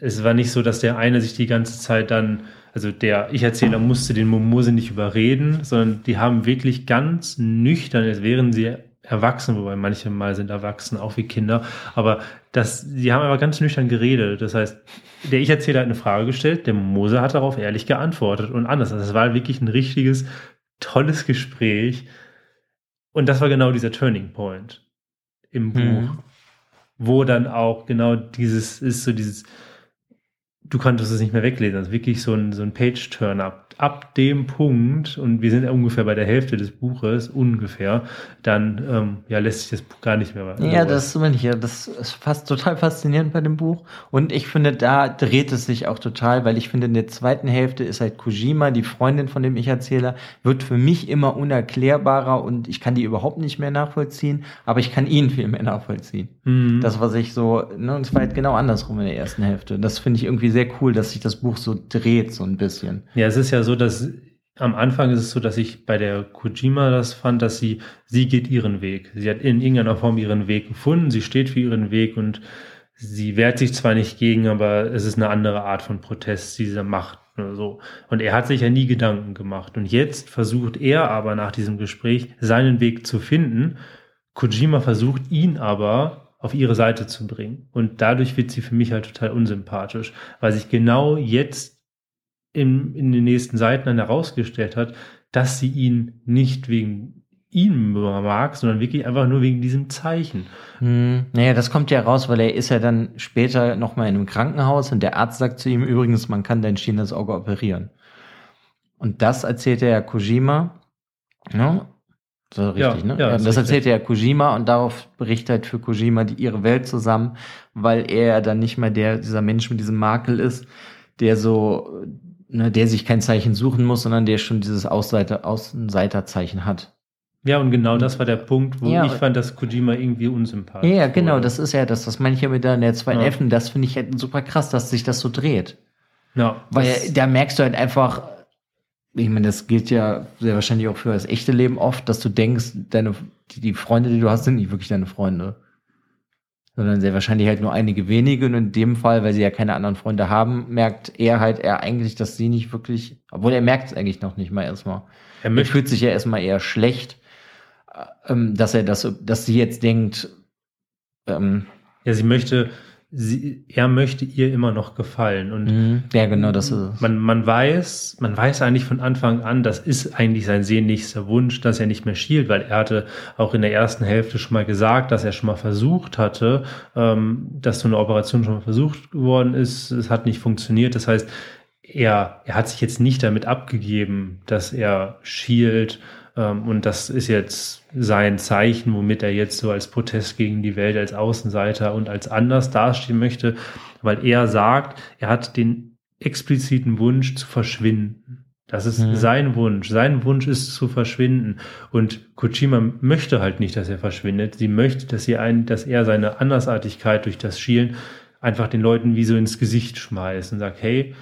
es war nicht so, dass der eine sich die ganze Zeit dann, also der Ich-Erzähler musste den Momose nicht überreden, sondern die haben wirklich ganz nüchtern, als wären sie erwachsen, wobei manche mal sind erwachsen, auch wie Kinder, aber das, die haben aber ganz nüchtern geredet. Das heißt, der Ich-Erzähler hat eine Frage gestellt, der Mose hat darauf ehrlich geantwortet und anders. Also es war wirklich ein richtiges, tolles Gespräch. Und das war genau dieser Turning Point im Buch. Mhm. Wo dann auch genau dieses ist so dieses, du konntest es nicht mehr weglesen. Also wirklich so ein, so ein Page-Turn-up. Ab dem Punkt, und wir sind ja ungefähr bei der Hälfte des Buches, ungefähr, dann ähm, ja, lässt sich das Buch gar nicht mehr Ja, das meine ich ja. Das ist fast total faszinierend bei dem Buch. Und ich finde, da dreht es sich auch total, weil ich finde, in der zweiten Hälfte ist halt Kojima, die Freundin von dem Ich-Erzähler, wird für mich immer unerklärbarer und ich kann die überhaupt nicht mehr nachvollziehen, aber ich kann ihn viel mehr nachvollziehen. Mhm. Das, was ich so, ne, und es war halt genau andersrum in der ersten Hälfte. Das finde ich irgendwie sehr cool, dass sich das Buch so dreht, so ein bisschen. Ja, es ist ja so, dass am Anfang ist es so, dass ich bei der Kojima das fand, dass sie, sie geht ihren Weg. Sie hat in irgendeiner Form ihren Weg gefunden, sie steht für ihren Weg und sie wehrt sich zwar nicht gegen, aber es ist eine andere Art von Protest, die sie macht oder so. Und er hat sich ja nie Gedanken gemacht. Und jetzt versucht er aber nach diesem Gespräch seinen Weg zu finden. Kojima versucht ihn aber auf ihre Seite zu bringen. Und dadurch wird sie für mich halt total unsympathisch, weil sich genau jetzt in, in den nächsten Seiten dann herausgestellt hat, dass sie ihn nicht wegen ihm mag, sondern wirklich einfach nur wegen diesem Zeichen. Hm, naja, das kommt ja raus, weil er ist ja dann später nochmal in einem Krankenhaus und der Arzt sagt zu ihm übrigens, man kann dein schierendes Auge operieren. Und das erzählt er ja Kojima, ne? So richtig, Ja, ne? ja, ist das richtig. erzählt er ja Kojima und darauf bricht halt für Kojima die, ihre Welt zusammen, weil er ja dann nicht mehr der, dieser Mensch mit diesem Makel ist, der so, ne, der sich kein Zeichen suchen muss, sondern der schon dieses Ausseiter, Außenseiterzeichen hat. Ja, und genau das war der Punkt, wo Ja. ich fand, dass Kojima irgendwie unsympathisch Ja, ja, genau, wurde. das ist ja das, das ich ja mit der, in der zweiten Ja. Hälfte. Das finde ich halt super krass, dass sich das so dreht. Ja, Weil das- da merkst du halt einfach, ich meine, das gilt ja sehr wahrscheinlich auch für das echte Leben oft, dass du denkst, deine, die, die Freunde, die du hast, sind nicht wirklich deine Freunde. Sondern sehr wahrscheinlich halt nur einige wenige. Und in dem Fall, weil sie ja keine anderen Freunde haben, merkt er halt er eigentlich, dass sie nicht wirklich, obwohl er merkt es eigentlich noch nicht mal erstmal. er Er fühlt sich ja erstmal eher schlecht, äh, ähm, dass er das, dass sie jetzt denkt, ähm, ja, sie möchte, sie, er möchte ihr immer noch gefallen und Mhm. Ja, genau, das ist es. Man, man weiß, man weiß eigentlich von Anfang an, das ist eigentlich sein sehnlichster Wunsch, dass er nicht mehr schielt, weil er hatte auch in der ersten Hälfte schon mal gesagt, dass er schon mal versucht hatte, ähm, dass so eine Operation schon mal versucht geworden ist. Es hat nicht funktioniert. Das heißt, er, er hat sich jetzt nicht damit abgegeben, dass er schielt. Ähm, und das ist jetzt sein Zeichen, womit er jetzt so als Protest gegen die Welt, als Außenseiter und als anders dastehen möchte, weil er sagt, er hat den expliziten Wunsch zu verschwinden. Das ist Mhm. sein Wunsch. Sein Wunsch ist zu verschwinden. Und Kojima möchte halt nicht, dass er verschwindet. Sie möchte, dass, sie ein, dass er seine Andersartigkeit durch das Schielen einfach den Leuten wie so ins Gesicht schmeißt und sagt, hey,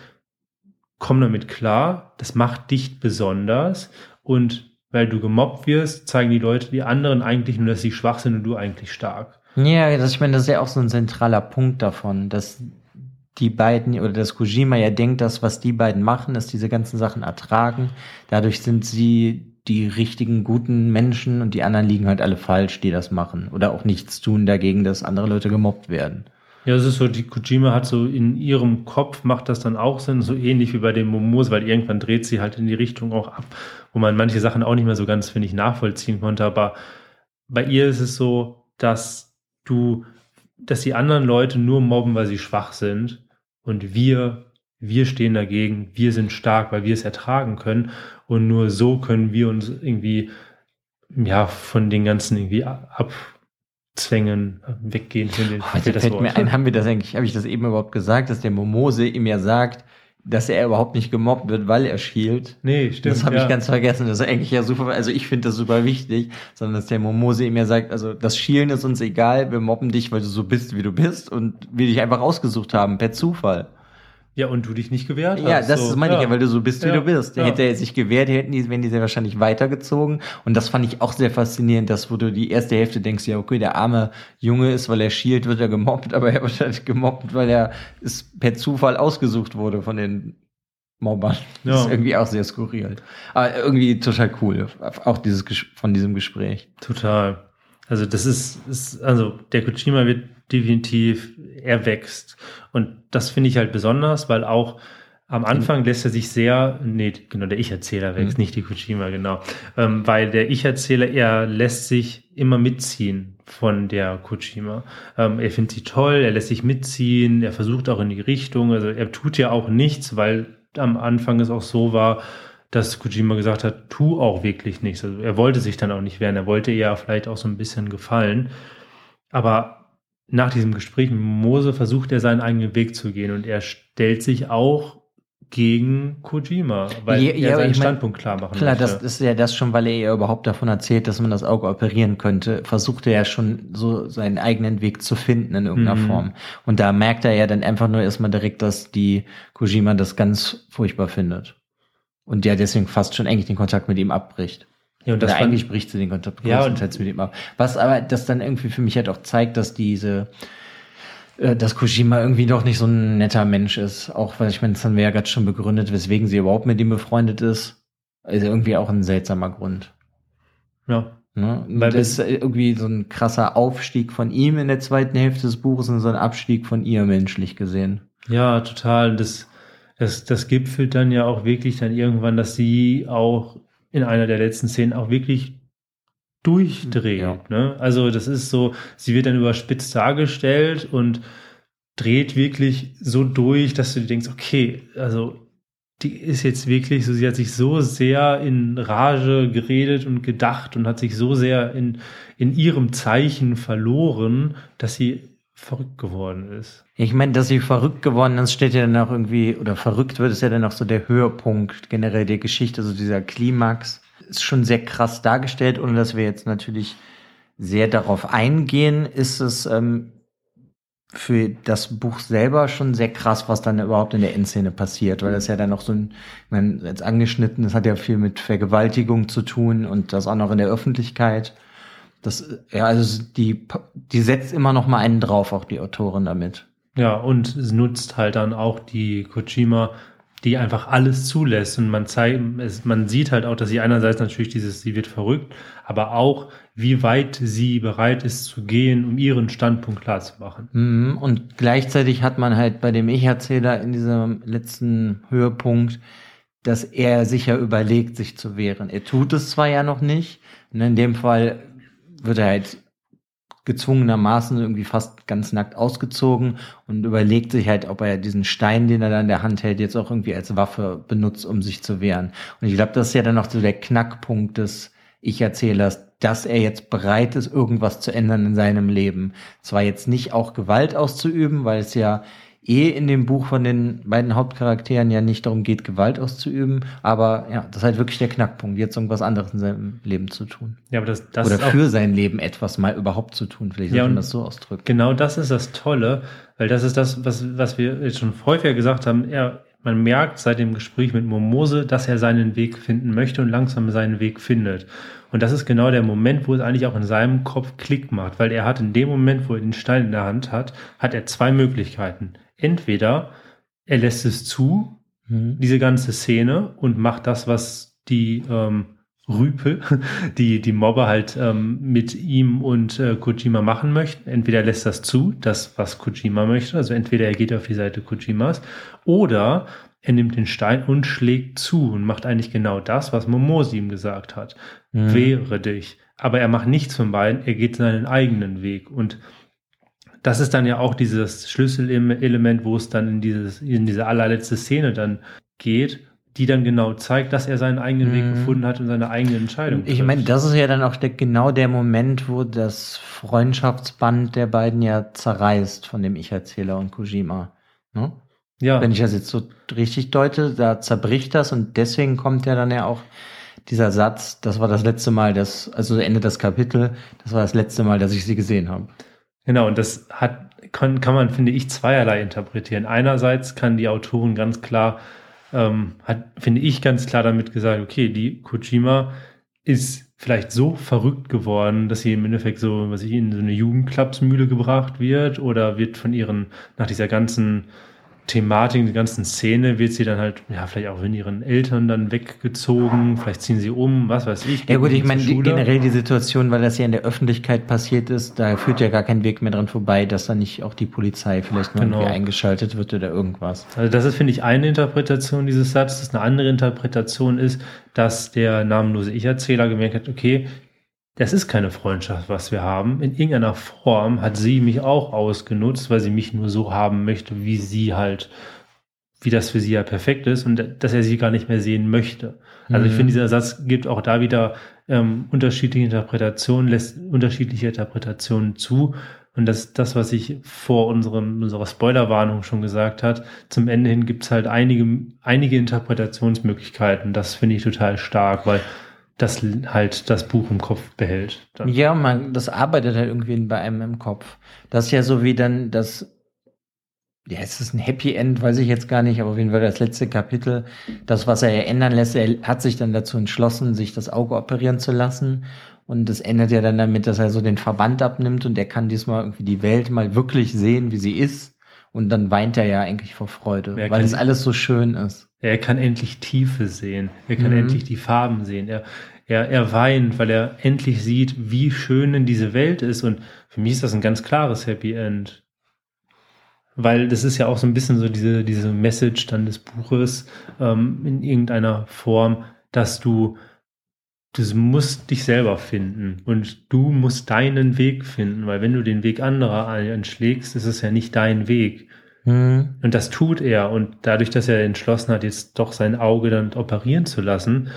komm damit klar, das macht dich besonders und weil du gemobbt wirst, zeigen die Leute die anderen eigentlich nur, dass sie schwach sind und du eigentlich stark. Ja, das, ich meine, das ist ja auch so ein zentraler Punkt davon, dass die beiden oder dass Kojima ja denkt, dass was die beiden machen, ist diese ganzen Sachen ertragen. Dadurch sind sie die richtigen, guten Menschen und die anderen liegen halt alle falsch, die das machen. Oder auch nichts tun dagegen, dass andere Leute gemobbt werden. Ja, es ist so, die Kojima hat so in ihrem Kopf macht das dann auch Sinn, so ähnlich wie bei dem Momos, weil irgendwann dreht sie halt in die Richtung auch ab, wo man manche Sachen auch nicht mehr so ganz, finde ich, nachvollziehen konnte. Aber bei ihr ist es so, dass du, dass die anderen Leute nur mobben, weil sie schwach sind. Und wir, wir stehen dagegen, wir sind stark, weil wir es ertragen können. Und nur so können wir uns irgendwie, ja, von den ganzen irgendwie abzwängen, weggehen. Für den, Oh, fällt mir ein, haben wir das eigentlich, habe ich das eben überhaupt gesagt, dass der Momose ihm ja sagt, dass er überhaupt nicht gemobbt wird, weil er schielt. Nee, stimmt. Das habe ja. ich ganz vergessen. Das ist eigentlich ja super, also ich finde das super wichtig, sondern dass der Momose ihm ja sagt, also das Schielen ist uns egal, wir mobben dich, weil du so bist, wie du bist und wir dich einfach ausgesucht haben, per Zufall. Ja, und du dich nicht gewehrt Ja, hast. das so. meine ich ja. ja, weil du so bist, wie Ja, du bist. ja. Hätte er sich gewehrt, hätten die, wären die sehr wahrscheinlich weitergezogen. Und das fand ich auch sehr faszinierend, dass wo du die erste Hälfte denkst, ja, okay, der arme Junge ist, weil er schielt, wird er gemobbt, aber er wird halt gemobbt, weil er ist per Zufall ausgesucht wurde von den Mobbern. Das Ja. ist irgendwie auch sehr skurril. Aber irgendwie total cool. Auch dieses, von diesem Gespräch. Total. Also das ist, ist also der Kojima wird definitiv, er wächst. Und das finde ich halt besonders, weil auch am Anfang lässt er sich sehr, nee, genau, der Ich-Erzähler wächst, Mhm. nicht die Kojima, genau. Ähm, weil der Ich-Erzähler, er lässt sich immer mitziehen von der Kojima. Ähm, er findet sie toll, er lässt sich mitziehen, er versucht auch in die Richtung, also er tut ja auch nichts, weil am Anfang es auch so war, dass Kojima gesagt hat, tu auch wirklich nichts. Also er wollte sich dann auch nicht wehren, er wollte eher vielleicht auch so ein bisschen gefallen. Aber nach diesem Gespräch mit Mose versucht er seinen eigenen Weg zu gehen und er stellt sich auch gegen Kojima, weil Ja, er ja, seinen mein, Standpunkt klar machen Klar, möchte. das ist ja das schon, weil er ja überhaupt davon erzählt, dass man das Auge operieren könnte, versucht er ja schon so seinen eigenen Weg zu finden in irgendeiner Mhm. Form. Und da merkt er ja dann einfach nur erstmal direkt, dass die Kojima das ganz furchtbar findet. Und ja deswegen fast schon eigentlich den Kontakt mit ihm abbricht. Ja, und das fand, eigentlich bricht sie den Kontakt Ja, größtenteils mit ihm ab. Was aber das dann irgendwie für mich halt auch zeigt, dass diese äh, dass Kojima irgendwie doch nicht so ein netter Mensch ist. Auch weil ich meine, das haben wir ja gerade schon begründet, weswegen sie überhaupt mit ihm befreundet ist. Also irgendwie auch ein seltsamer Grund. ja, Ne? Weil das ist irgendwie so ein krasser Aufstieg von ihm in der zweiten Hälfte des Buches und so ein Abstieg von ihr menschlich gesehen. ja, total. Das, das, das gipfelt dann ja auch wirklich dann irgendwann, dass sie auch in einer der letzten Szenen auch wirklich durchdreht. Ja. Ne? Also das ist so, sie wird dann überspitzt dargestellt und dreht wirklich so durch, dass du dir denkst, okay, also die ist jetzt wirklich so, sie hat sich so sehr in Rage geredet und gedacht und hat sich so sehr in, in ihrem Zeichen verloren, dass sie verrückt geworden ist. Ich meine, dass sie verrückt geworden ist, steht ja dann auch irgendwie, oder verrückt wird, ist ja dann auch so der Höhepunkt generell der Geschichte, so dieser Klimax. Ist schon sehr krass dargestellt, ohne dass wir jetzt natürlich sehr darauf eingehen, ist es ähm, für das Buch selber schon sehr krass, was dann überhaupt in der Endszene passiert, weil das ja dann noch so ein, ich meine, jetzt angeschnitten, das hat ja viel mit Vergewaltigung zu tun und das auch noch in der Öffentlichkeit. Das, ja, also die, die setzt immer noch mal einen drauf, auch die Autorin damit. Ja, und es nutzt halt dann auch die Kojima, die einfach alles zulässt. Und man zeigt, es, man sieht halt auch, dass sie einerseits natürlich dieses, sie wird verrückt, aber auch, wie weit sie bereit ist zu gehen, um ihren Standpunkt klar zu machen. Mhm, Und gleichzeitig hat man halt bei dem Ich-Erzähler in diesem letzten Höhepunkt, dass er sich ja überlegt, sich zu wehren. Er tut es zwar ja noch nicht, und in dem Fall wird er halt gezwungenermaßen irgendwie fast ganz nackt ausgezogen und überlegt sich halt, ob er diesen Stein, den er da in der Hand hält, jetzt auch irgendwie als Waffe benutzt, um sich zu wehren. Und ich glaube, das ist ja dann auch so der Knackpunkt des Ich-Erzählers, dass er jetzt bereit ist, irgendwas zu ändern in seinem Leben. Zwar jetzt nicht auch Gewalt auszuüben, weil es ja eh in dem Buch von den beiden Hauptcharakteren ja nicht darum geht, Gewalt auszuüben, aber ja, das ist halt wirklich der Knackpunkt, jetzt irgendwas anderes in seinem Leben zu tun. Ja, aber das, das Oder für sein Leben etwas mal überhaupt zu tun. Vielleicht Ja, man das so ausdrücken. genau das ist das Tolle, weil das ist das, was, was wir jetzt schon häufiger gesagt haben. Er, man merkt seit dem Gespräch mit Momose, dass er seinen Weg finden möchte und langsam seinen Weg findet. Und das ist genau der Moment, wo es eigentlich auch in seinem Kopf Klick macht, weil er hat in dem Moment, wo er den Stein in der Hand hat, hat er zwei Möglichkeiten. Entweder er lässt es zu, Mhm. diese ganze Szene und macht das, was die ähm, Rüpel, die, die Mobber halt ähm, mit ihm und äh, Kojima machen möchten. Entweder er lässt das zu, das, was Kojima möchte, also entweder er geht auf die Seite Kojimas, oder er nimmt den Stein und schlägt zu und macht eigentlich genau das, was Momosi ihm gesagt hat. Mhm. Wehre dich. Aber er macht nichts von beiden, er geht seinen eigenen Weg. Und das ist dann ja auch dieses Schlüsselelement, wo es dann in, dieses, in diese allerletzte Szene dann geht, die dann genau zeigt, dass er seinen eigenen Weg Mhm. gefunden hat und seine eigene Entscheidung Ich meine, das ist ja dann auch der, genau der Moment, wo das Freundschaftsband der beiden ja zerreißt von dem Ich-Erzähler und Kojima. Ne? Ja. Wenn ich das jetzt so richtig deute, da zerbricht das und deswegen kommt ja dann ja auch dieser Satz, das war das letzte Mal, das, also Ende des Kapitel, das war das letzte Mal, dass ich sie gesehen habe. Genau, und das hat, kann, kann man, finde ich, zweierlei interpretieren. Einerseits kann die Autorin ganz klar, ähm, hat, finde ich, ganz klar damit gesagt, okay, die Kojima ist vielleicht so verrückt geworden, dass sie im Endeffekt so, was ich in so eine Jugendklapsmühle gebracht wird oder wird von ihren, nach dieser ganzen Thematik, die ganzen Szene wird sie dann halt, ja, vielleicht auch in ihren Eltern dann weggezogen, vielleicht ziehen sie um, was weiß ich. Ja gut, ich meine die, generell die Situation, weil das ja in der Öffentlichkeit passiert ist, da führt ja gar kein Weg mehr dran vorbei, dass da nicht auch die Polizei vielleicht noch Genau. irgendwie eingeschaltet wird oder irgendwas. Also das ist, finde ich, eine Interpretation dieses Satzes. Eine andere Interpretation ist, dass der namenlose Ich-Erzähler gemerkt hat, okay, das ist keine Freundschaft, was wir haben. In irgendeiner Form hat sie mich auch ausgenutzt, weil sie mich nur so haben möchte, wie sie halt, wie das für sie ja perfekt ist und dass er sie gar nicht mehr sehen möchte. Also ich Mhm. finde, dieser Satz gibt auch da wieder ähm, unterschiedliche Interpretationen, lässt unterschiedliche Interpretationen zu. Und das ist das, was ich vor unserem, unserer Spoilerwarnung schon gesagt hat. Zum Ende hin gibt es halt einige, einige Interpretationsmöglichkeiten. Das finde ich total stark, weil das halt das Buch im Kopf behält. Dann. Ja, man, das arbeitet halt irgendwie bei einem im Kopf. Das ist ja so wie dann das, ja, ist es ein Happy End, weiß ich jetzt gar nicht, aber auf jeden Fall das letzte Kapitel, das, was er ja ändern lässt, er hat sich dann dazu entschlossen, sich das Auge operieren zu lassen. Und das endet ja dann damit, dass er so den Verband abnimmt und er kann diesmal irgendwie die Welt mal wirklich sehen, wie sie ist. Und dann weint er ja eigentlich vor Freude, Wer weil es alles so schön ist. Er kann endlich Tiefe sehen. Er kann Mhm. endlich die Farben sehen. Er, er, er weint, weil er endlich sieht, wie schön denn diese Welt ist. Und für mich ist das ein ganz klares Happy End. Weil das ist ja auch so ein bisschen so diese, diese Message dann des Buches ähm, in irgendeiner Form, dass du, du musst dich selber finden und du musst deinen Weg finden, weil wenn du den Weg anderer einschlägst, ist es ja nicht dein Weg. Mhm. Und das tut er. Und dadurch, dass er entschlossen hat, jetzt doch sein Auge dann operieren zu lassen,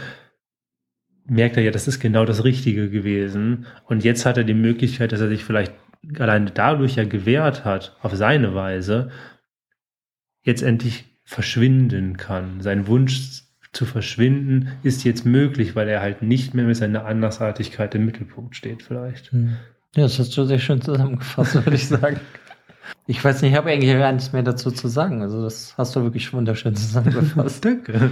merkt er ja, das ist genau das Richtige gewesen. Und jetzt hat er die Möglichkeit, dass er sich vielleicht alleine dadurch ja gewehrt hat, auf seine Weise, jetzt endlich verschwinden kann. Sein Wunsch zu verschwinden ist jetzt möglich, weil er halt nicht mehr mit seiner Andersartigkeit im Mittelpunkt steht, vielleicht. Hm. Ja, das hast du sehr schön zusammengefasst, würde ich sagen. Ich weiß nicht, ich habe eigentlich gar nichts mehr dazu zu sagen. Also das hast du wirklich wunderschön zusammengefasst. Danke.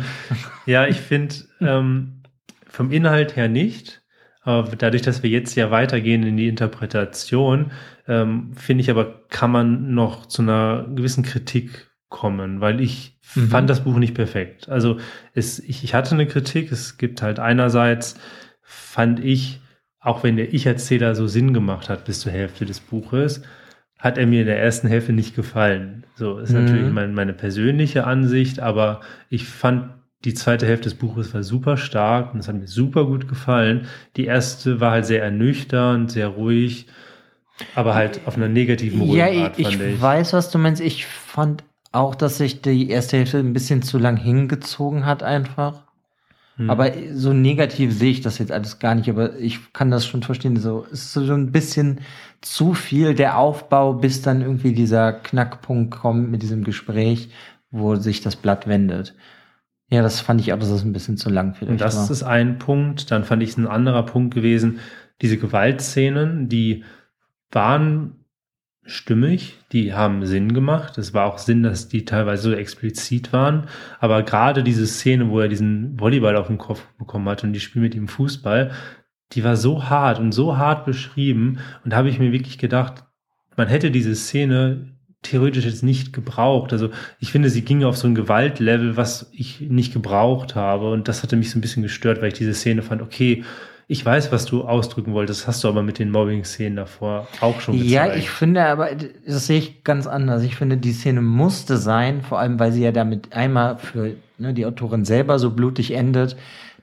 Ja, ich finde ähm, vom Inhalt her nicht. Aber dadurch, dass wir jetzt ja weitergehen in die Interpretation, ähm, finde ich aber, kann man noch zu einer gewissen Kritik kommen, weil ich Mhm. fand das Buch nicht perfekt. Also es, ich, ich hatte eine Kritik. Es gibt halt einerseits, fand ich, auch wenn der Ich-Erzähler so Sinn gemacht hat bis zur Hälfte des Buches, hat er mir in der ersten Hälfte nicht gefallen. So ist Mhm. natürlich mein, meine persönliche Ansicht, aber ich fand die zweite Hälfte des Buches war super stark und es hat mir super gut gefallen. Die erste war halt sehr ernüchternd, sehr ruhig, aber halt auf einer negativen ruhigen Ja, Art, ich, fand ich ich. weiß, was du meinst. Ich fand auch, dass sich die erste Hälfte ein bisschen zu lang hingezogen hat einfach. Hm. Aber so negativ sehe ich das jetzt alles gar nicht. Aber ich kann das schon verstehen. So es ist so ein bisschen zu viel der Aufbau, bis dann irgendwie dieser Knackpunkt kommt mit diesem Gespräch, wo sich das Blatt wendet. Ja, das fand ich auch, dass das ein bisschen zu lang vielleicht Und das war. ist ein Punkt. Dann fand ich es ein anderer Punkt gewesen. Diese Gewaltszenen, die waren stimmig, die haben Sinn gemacht. Es war auch Sinn, dass die teilweise so explizit waren. Aber gerade diese Szene, wo er diesen Volleyball auf den Kopf bekommen hat und die spielen mit ihm Fußball, die war so hart und so hart beschrieben. Und da habe ich mir wirklich gedacht, man hätte diese Szene theoretisch jetzt nicht gebraucht. Also ich finde, sie ging auf so ein Gewaltlevel, was ich nicht gebraucht habe. Und das hatte mich so ein bisschen gestört, weil ich diese Szene fand, okay, ich weiß, was du ausdrücken wolltest, hast du aber mit den Mobbing-Szenen davor auch schon gezeigt. Ja, ich finde aber, das sehe ich ganz anders. Ich finde, die Szene musste sein, vor allem, weil sie ja damit einmal für ne, die Autorin selber so blutig endet,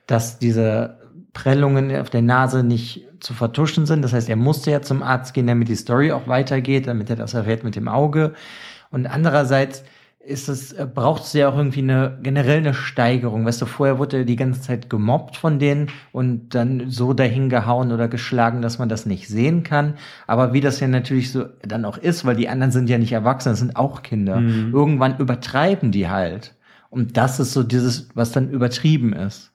dass diese Prellungen auf der Nase nicht zu vertuschen sind. Das heißt, er musste ja zum Arzt gehen, damit die Story auch weitergeht, damit er das erfährt mit dem Auge. Und andererseits ist es, äh, braucht es ja auch irgendwie eine generell eine Steigerung. Weißt du, vorher wurde er die ganze Zeit gemobbt von denen und dann so dahin gehauen oder geschlagen, dass man das nicht sehen kann. Aber wie das ja natürlich so dann auch ist, weil die anderen sind ja nicht erwachsen, das sind auch Kinder. Mhm. Irgendwann übertreiben die halt. Und das ist so dieses, was dann übertrieben ist.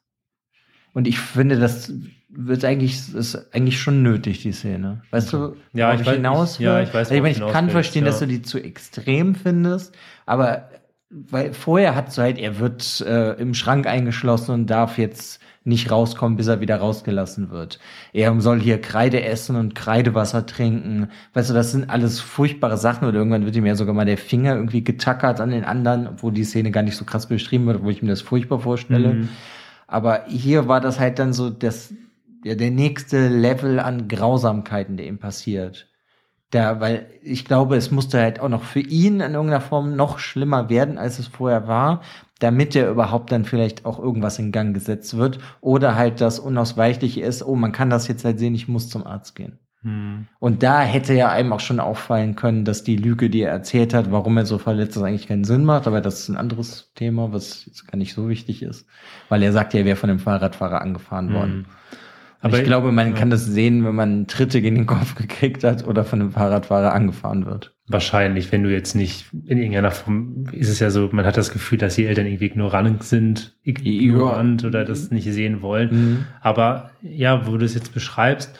Und ich finde, das wird eigentlich, ist eigentlich schon nötig, die Szene. Weißt du, ja, ich, ich weiß, hinaus ich, ja, ich weiß, also ich, meine, ich kann verstehen, ja. dass du die zu extrem findest, aber weil vorher hat so halt, er wird äh, im Schrank eingeschlossen und darf jetzt nicht rauskommen, bis er wieder rausgelassen wird. Er soll hier Kreide essen und Kreidewasser trinken. Weißt du, das sind alles furchtbare Sachen. Oder irgendwann wird ihm ja sogar mal der Finger irgendwie getackert an den anderen, obwohl die Szene gar nicht so krass beschrieben wird, wo ich mir das furchtbar vorstelle. Mhm. Aber hier war das halt dann so das, ja, der nächste Level an Grausamkeiten, der ihm passiert. Da, weil ich glaube, es musste halt auch noch für ihn in irgendeiner Form noch schlimmer werden, als es vorher war, damit er überhaupt dann vielleicht auch irgendwas in Gang gesetzt wird. Oder halt das Unausweichliche ist, oh, man kann das jetzt halt sehen, ich muss zum Arzt gehen. Hm. Und da hätte ja einem auch schon auffallen können, dass die Lüge, die er erzählt hat, warum er so verletzt ist, eigentlich keinen Sinn macht. Aber das ist ein anderes Thema, was jetzt gar nicht so wichtig ist. Weil er sagt ja, er wäre von dem Fahrradfahrer angefahren worden. Aber ich glaube, man ja. kann das sehen, wenn man Tritte gegen den Kopf gekriegt hat oder von einem Fahrradfahrer angefahren wird. Wahrscheinlich, wenn du jetzt nicht in irgendeiner Form, ist es ja so, man hat das Gefühl, dass die Eltern irgendwie ignorant sind, ignorant ja. oder das nicht sehen wollen. Mhm. Aber ja, wo du es jetzt beschreibst,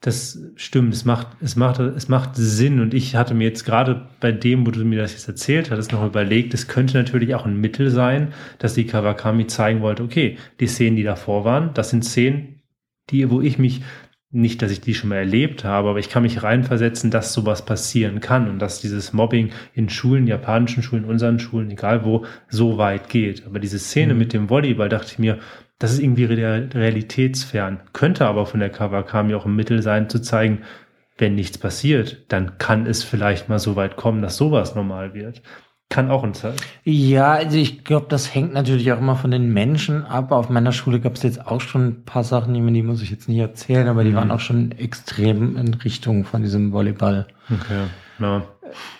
das stimmt, es macht, es macht, es macht Sinn. Und ich hatte mir jetzt gerade bei dem, wo du mir das jetzt erzählt hattest, noch überlegt, es könnte natürlich auch ein Mittel sein, dass die Kawakami zeigen wollte, okay, die Szenen, die davor waren, das sind Szenen, die, wo ich mich, nicht, dass ich die schon mal erlebt habe, aber ich kann mich reinversetzen, dass sowas passieren kann und dass dieses Mobbing in Schulen, japanischen Schulen, unseren Schulen, egal wo, so weit geht. Aber diese Szene mhm. mit dem Volleyball dachte ich mir, das ist irgendwie realitätsfern. Könnte aber von der Kawakami auch ein Mittel sein, zu zeigen, wenn nichts passiert, dann kann es vielleicht mal so weit kommen, dass sowas normal wird. Kann auch ein Zeit. Ja, also ich glaube, das hängt natürlich auch immer von den Menschen ab. Auf meiner Schule gab es jetzt auch schon ein paar Sachen, die, die muss ich jetzt nicht erzählen, aber die mhm. waren auch schon extrem in Richtung von diesem Volleyball. Okay. Ja.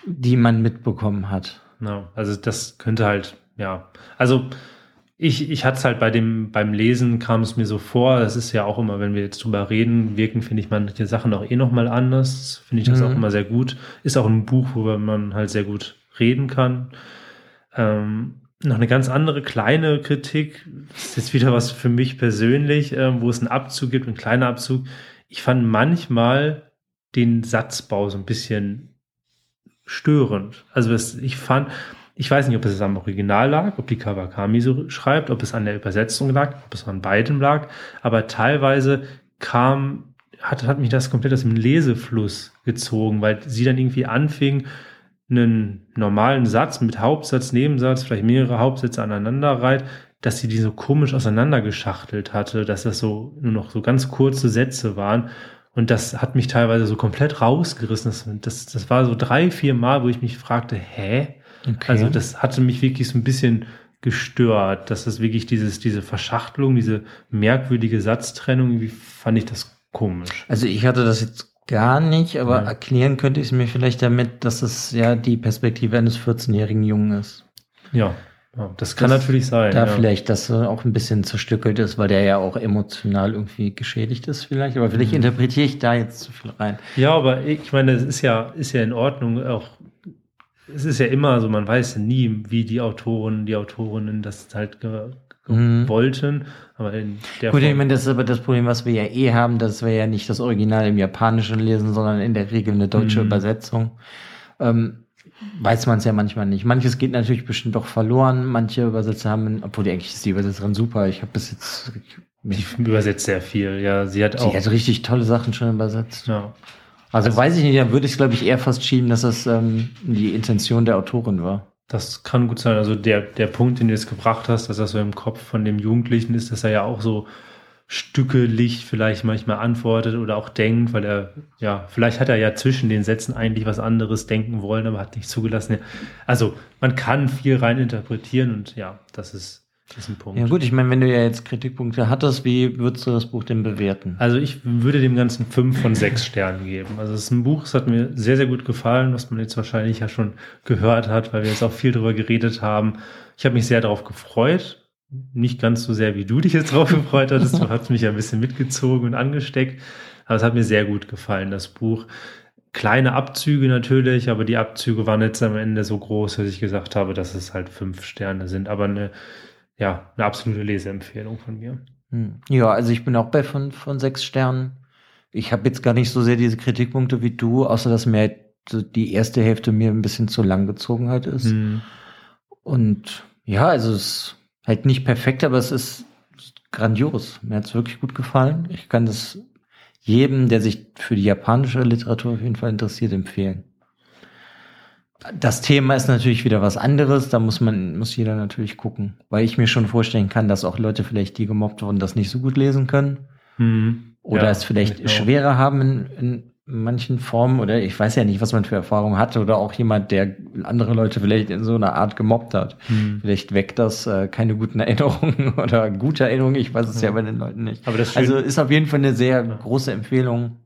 Die man mitbekommen hat. Ja, also das könnte halt, ja. Also ich, ich hatte es halt bei dem, beim Lesen kam es mir so vor, das ist ja auch immer, wenn wir jetzt drüber reden, wirken, finde ich manche Sachen auch eh nochmal anders. Finde ich das mhm. auch immer sehr gut. Ist auch ein Buch, wo man halt sehr gut reden kann. Ähm, noch eine ganz andere kleine Kritik, das ist jetzt wieder was für mich persönlich, äh, wo es einen Abzug gibt, einen kleinen Abzug. Ich fand manchmal den Satzbau so ein bisschen störend. Also das, ich fand, ich weiß nicht, ob es am Original lag, ob die Kawakami so schreibt, ob es an der Übersetzung lag, ob es an beiden lag, aber teilweise kam, hat, hat mich das komplett aus dem Lesefluss gezogen, weil sie dann irgendwie anfing, einen normalen Satz mit Hauptsatz, Nebensatz, vielleicht mehrere Hauptsätze aneinander reiht, dass sie die so komisch auseinandergeschachtelt hatte, dass das so nur noch so ganz kurze Sätze waren. Und das hat mich teilweise so komplett rausgerissen. Das, das, das war so drei, vier Mal, wo ich mich fragte, hä? Okay. Also das hatte mich wirklich so ein bisschen gestört, dass das wirklich dieses, diese Verschachtelung, diese merkwürdige Satztrennung, irgendwie fand ich das komisch. Also ich hatte das jetzt gar nicht, aber ja. erklären könnte ich es mir vielleicht damit, dass es ja die Perspektive eines 14-jährigen Jungen ist. Ja, das kann das natürlich sein. Da ja. vielleicht, dass er auch ein bisschen zerstückelt ist, weil der ja auch emotional irgendwie geschädigt ist vielleicht. Aber vielleicht mhm. interpretiere ich da jetzt zu viel rein. Ja, aber ich meine, es ist ja, ist ja in Ordnung, auch es ist ja immer so, man weiß nie, wie die Autoren, die Autorinnen das halt mhm. wollten. Aber in der Gut, Form ich meine, das ist aber das Problem, was wir ja eh haben, dass wir ja nicht das Original im Japanischen lesen, sondern in der Regel eine deutsche mhm. Übersetzung. Ähm, weiß man es ja manchmal nicht. Manches geht natürlich bestimmt doch verloren. Manche Übersetzer haben, obwohl die eigentlich ist die Übersetzerin super. Ich habe bis jetzt. Sie übersetzt sehr viel, ja. Sie hat auch. Sie hat richtig tolle Sachen schon übersetzt. Ja. Also, also weiß ich nicht, da würde ich glaube ich eher fast schieben, dass das ähm, die Intention der Autorin war. Das kann gut sein. Also der, der Punkt, den du jetzt gebracht hast, dass das so im Kopf von dem Jugendlichen ist, dass er ja auch so stückelig vielleicht manchmal antwortet oder auch denkt, weil er, ja, vielleicht hat er ja zwischen den Sätzen eigentlich was anderes denken wollen, aber hat nicht zugelassen. Also man kann viel rein interpretieren und ja, das ist, Das ist ein Punkt. Ja gut, ich meine, wenn du ja jetzt Kritikpunkte hattest, wie würdest du das Buch denn bewerten? Also ich würde dem Ganzen fünf von sechs Sternen geben. Also es ist ein Buch, es hat mir sehr, sehr gut gefallen, was man jetzt wahrscheinlich ja schon gehört hat, weil wir jetzt auch viel darüber geredet haben. Ich habe mich sehr darauf gefreut. Nicht ganz so sehr, wie du dich jetzt drauf gefreut hattest. Du hast mich ja ein bisschen mitgezogen und angesteckt. Aber es hat mir sehr gut gefallen, das Buch. Kleine Abzüge natürlich, aber die Abzüge waren jetzt am Ende so groß, dass ich gesagt habe, dass es halt fünf Sterne sind. Aber eine ja, eine absolute Leseempfehlung von mir. Hm. Ja, also ich bin auch bei fünf von sechs Sternen. Ich habe jetzt gar nicht so sehr diese Kritikpunkte wie du, außer dass mir die erste Hälfte mir ein bisschen zu lang gezogen halt ist. Hm. Und ja, also es ist halt nicht perfekt, aber es ist grandios. Mir hat es wirklich gut gefallen. Ich kann das jedem, der sich für die japanische Literatur auf jeden Fall interessiert, empfehlen. Das Thema ist natürlich wieder was anderes, da muss man, muss jeder natürlich gucken, weil ich mir schon vorstellen kann, dass auch Leute vielleicht, die gemobbt wurden, das nicht so gut lesen können. Mhm. Oder ja, es vielleicht schwerer haben in, in manchen Formen oder ich weiß ja nicht, was man für Erfahrungen hatte oder auch jemand, der andere Leute vielleicht in so einer Art gemobbt hat. Hm. Vielleicht weckt das äh, keine guten Erinnerungen oder gute Erinnerungen, ich weiß es ja, ja bei den Leuten nicht. Aber das also ist auf jeden Fall eine sehr große Empfehlung.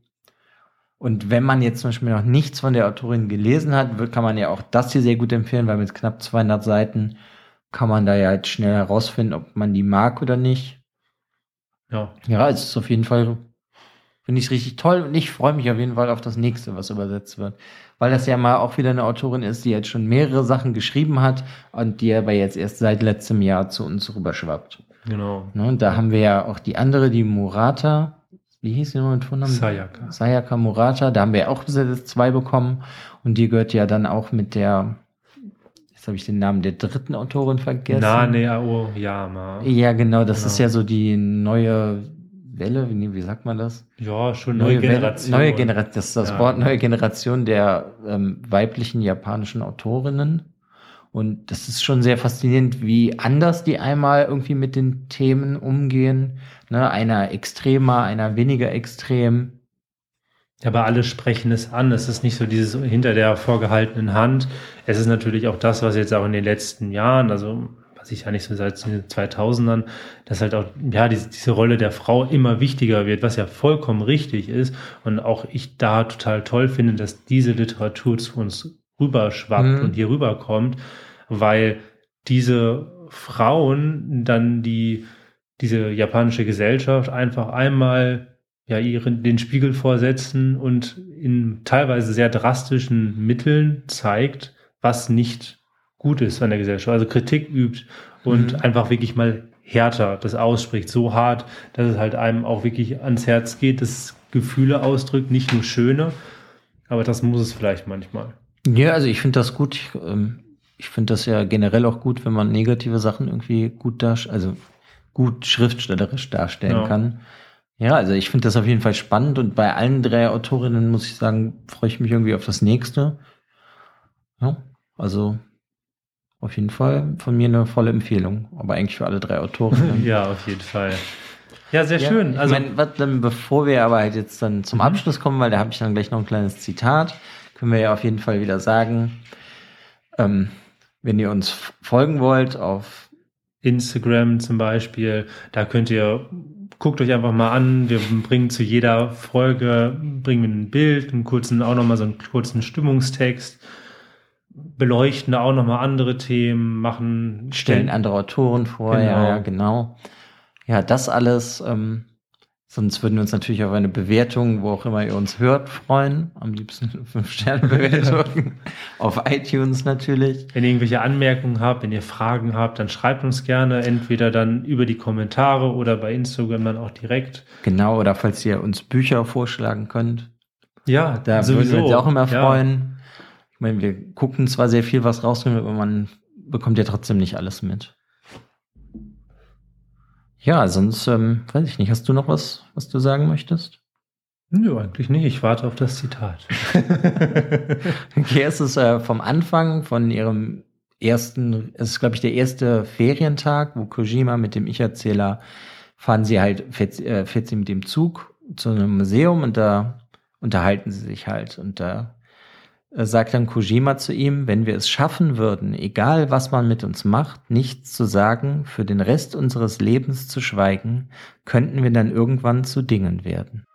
Und wenn man jetzt zum Beispiel noch nichts von der Autorin gelesen hat, wird, kann man ja auch das hier sehr gut empfehlen, weil mit knapp 200 Seiten kann man da ja jetzt schnell herausfinden, ob man die mag oder nicht. Ja. Ja, es ist auf jeden Fall, finde ich richtig toll und ich freue mich auf jeden Fall auf das nächste, was übersetzt wird. Weil das ja mal auch wieder eine Autorin ist, die jetzt schon mehrere Sachen geschrieben hat und die aber jetzt erst seit letztem Jahr zu uns rüberschwappt. Genau. Ne, und da haben wir ja auch die andere, die Murata, wie hieß die nochmal mit Vornamen? Sayaka. Sayaka Murata, da haben wir auch zwei bekommen. Und die gehört ja dann auch mit der, jetzt habe ich den Namen der dritten Autorin vergessen. Nane Aoyama. Ja, genau, das genau. ist ja so die neue Welle, wie, wie sagt man das? Ja, schon neue, neue Generation. Neue Generation, das ist das ja. Wort neue Generation der ähm, weiblichen japanischen Autorinnen. Und das ist schon sehr faszinierend, wie anders die einmal irgendwie mit den Themen umgehen. Ne, einer extremer, einer weniger extrem. Aber alle sprechen es an. Es ist nicht so dieses hinter der vorgehaltenen Hand. Es ist natürlich auch das, was jetzt auch in den letzten Jahren, also was ich ja nicht so seit den 2000ern, dass halt auch, ja, diese, diese Rolle der Frau immer wichtiger wird, was ja vollkommen richtig ist. Und auch ich da total toll finde, dass diese Literatur zu uns rüberschwappt mhm. und hier rüberkommt, weil diese Frauen dann die, diese japanische Gesellschaft einfach einmal ja ihren, den Spiegel vorsetzen und in teilweise sehr drastischen Mitteln zeigt, was nicht gut ist an der Gesellschaft. Also Kritik übt und mhm. einfach wirklich mal härter das ausspricht, so hart, dass es halt einem auch wirklich ans Herz geht, das Gefühle ausdrückt, nicht nur schöne, aber das muss es vielleicht manchmal. Ja, also ich finde das gut. Ich, ähm, ich finde das ja generell auch gut, wenn man negative Sachen irgendwie gut darstellt, also gut schriftstellerisch darstellen ja. kann. Ja, also ich finde das auf jeden Fall spannend und bei allen drei Autorinnen muss ich sagen, freue ich mich irgendwie auf das nächste. Ja, also auf jeden Fall von mir eine volle Empfehlung, aber eigentlich für alle drei Autoren. ja, auf jeden Fall. Ja, sehr ja, schön. Also, ich mein, was, dann, bevor wir aber halt jetzt dann zum mhm. Abschluss kommen, weil da habe ich dann gleich noch ein kleines Zitat können wir ja auf jeden Fall wieder sagen. Ähm, wenn ihr uns folgen wollt auf Instagram zum Beispiel, da könnt ihr, guckt euch einfach mal an, wir bringen zu jeder Folge, bringen ein Bild, einen kurzen, auch nochmal so einen kurzen Stimmungstext, beleuchten da auch nochmal andere Themen, machen. Stellen andere Autoren vor, genau. ja, ja, genau. Ja, das alles ähm, Sonst würden wir uns natürlich auf eine Bewertung, wo auch immer ihr uns hört, freuen. Am liebsten fünf Sterne Bewertung. auf iTunes natürlich. Wenn ihr irgendwelche Anmerkungen habt, wenn ihr Fragen habt, dann schreibt uns gerne entweder dann über die Kommentare oder bei Instagram dann auch direkt. Genau, oder falls ihr uns Bücher vorschlagen könnt. Ja, da sowieso. würden wir uns auch immer freuen. Ja. Ich meine, wir gucken zwar sehr viel, was rauskommt, aber man bekommt ja trotzdem nicht alles mit. Ja, sonst ähm, weiß ich nicht. Hast du noch was, was du sagen möchtest? Nö, eigentlich nicht. Ich warte auf das Zitat. okay, es ist äh, vom Anfang von ihrem ersten, es ist, glaube ich, der erste Ferientag, wo Kojima mit dem Ich-Erzähler fahren sie halt, fährt, äh, fährt sie mit dem Zug zu einem Museum und da unterhalten sie sich halt und da sagt dann Kojima zu ihm, wenn wir es schaffen würden, egal was man mit uns macht, nichts zu sagen, für den Rest unseres Lebens zu schweigen, könnten wir dann irgendwann zu Dingen werden.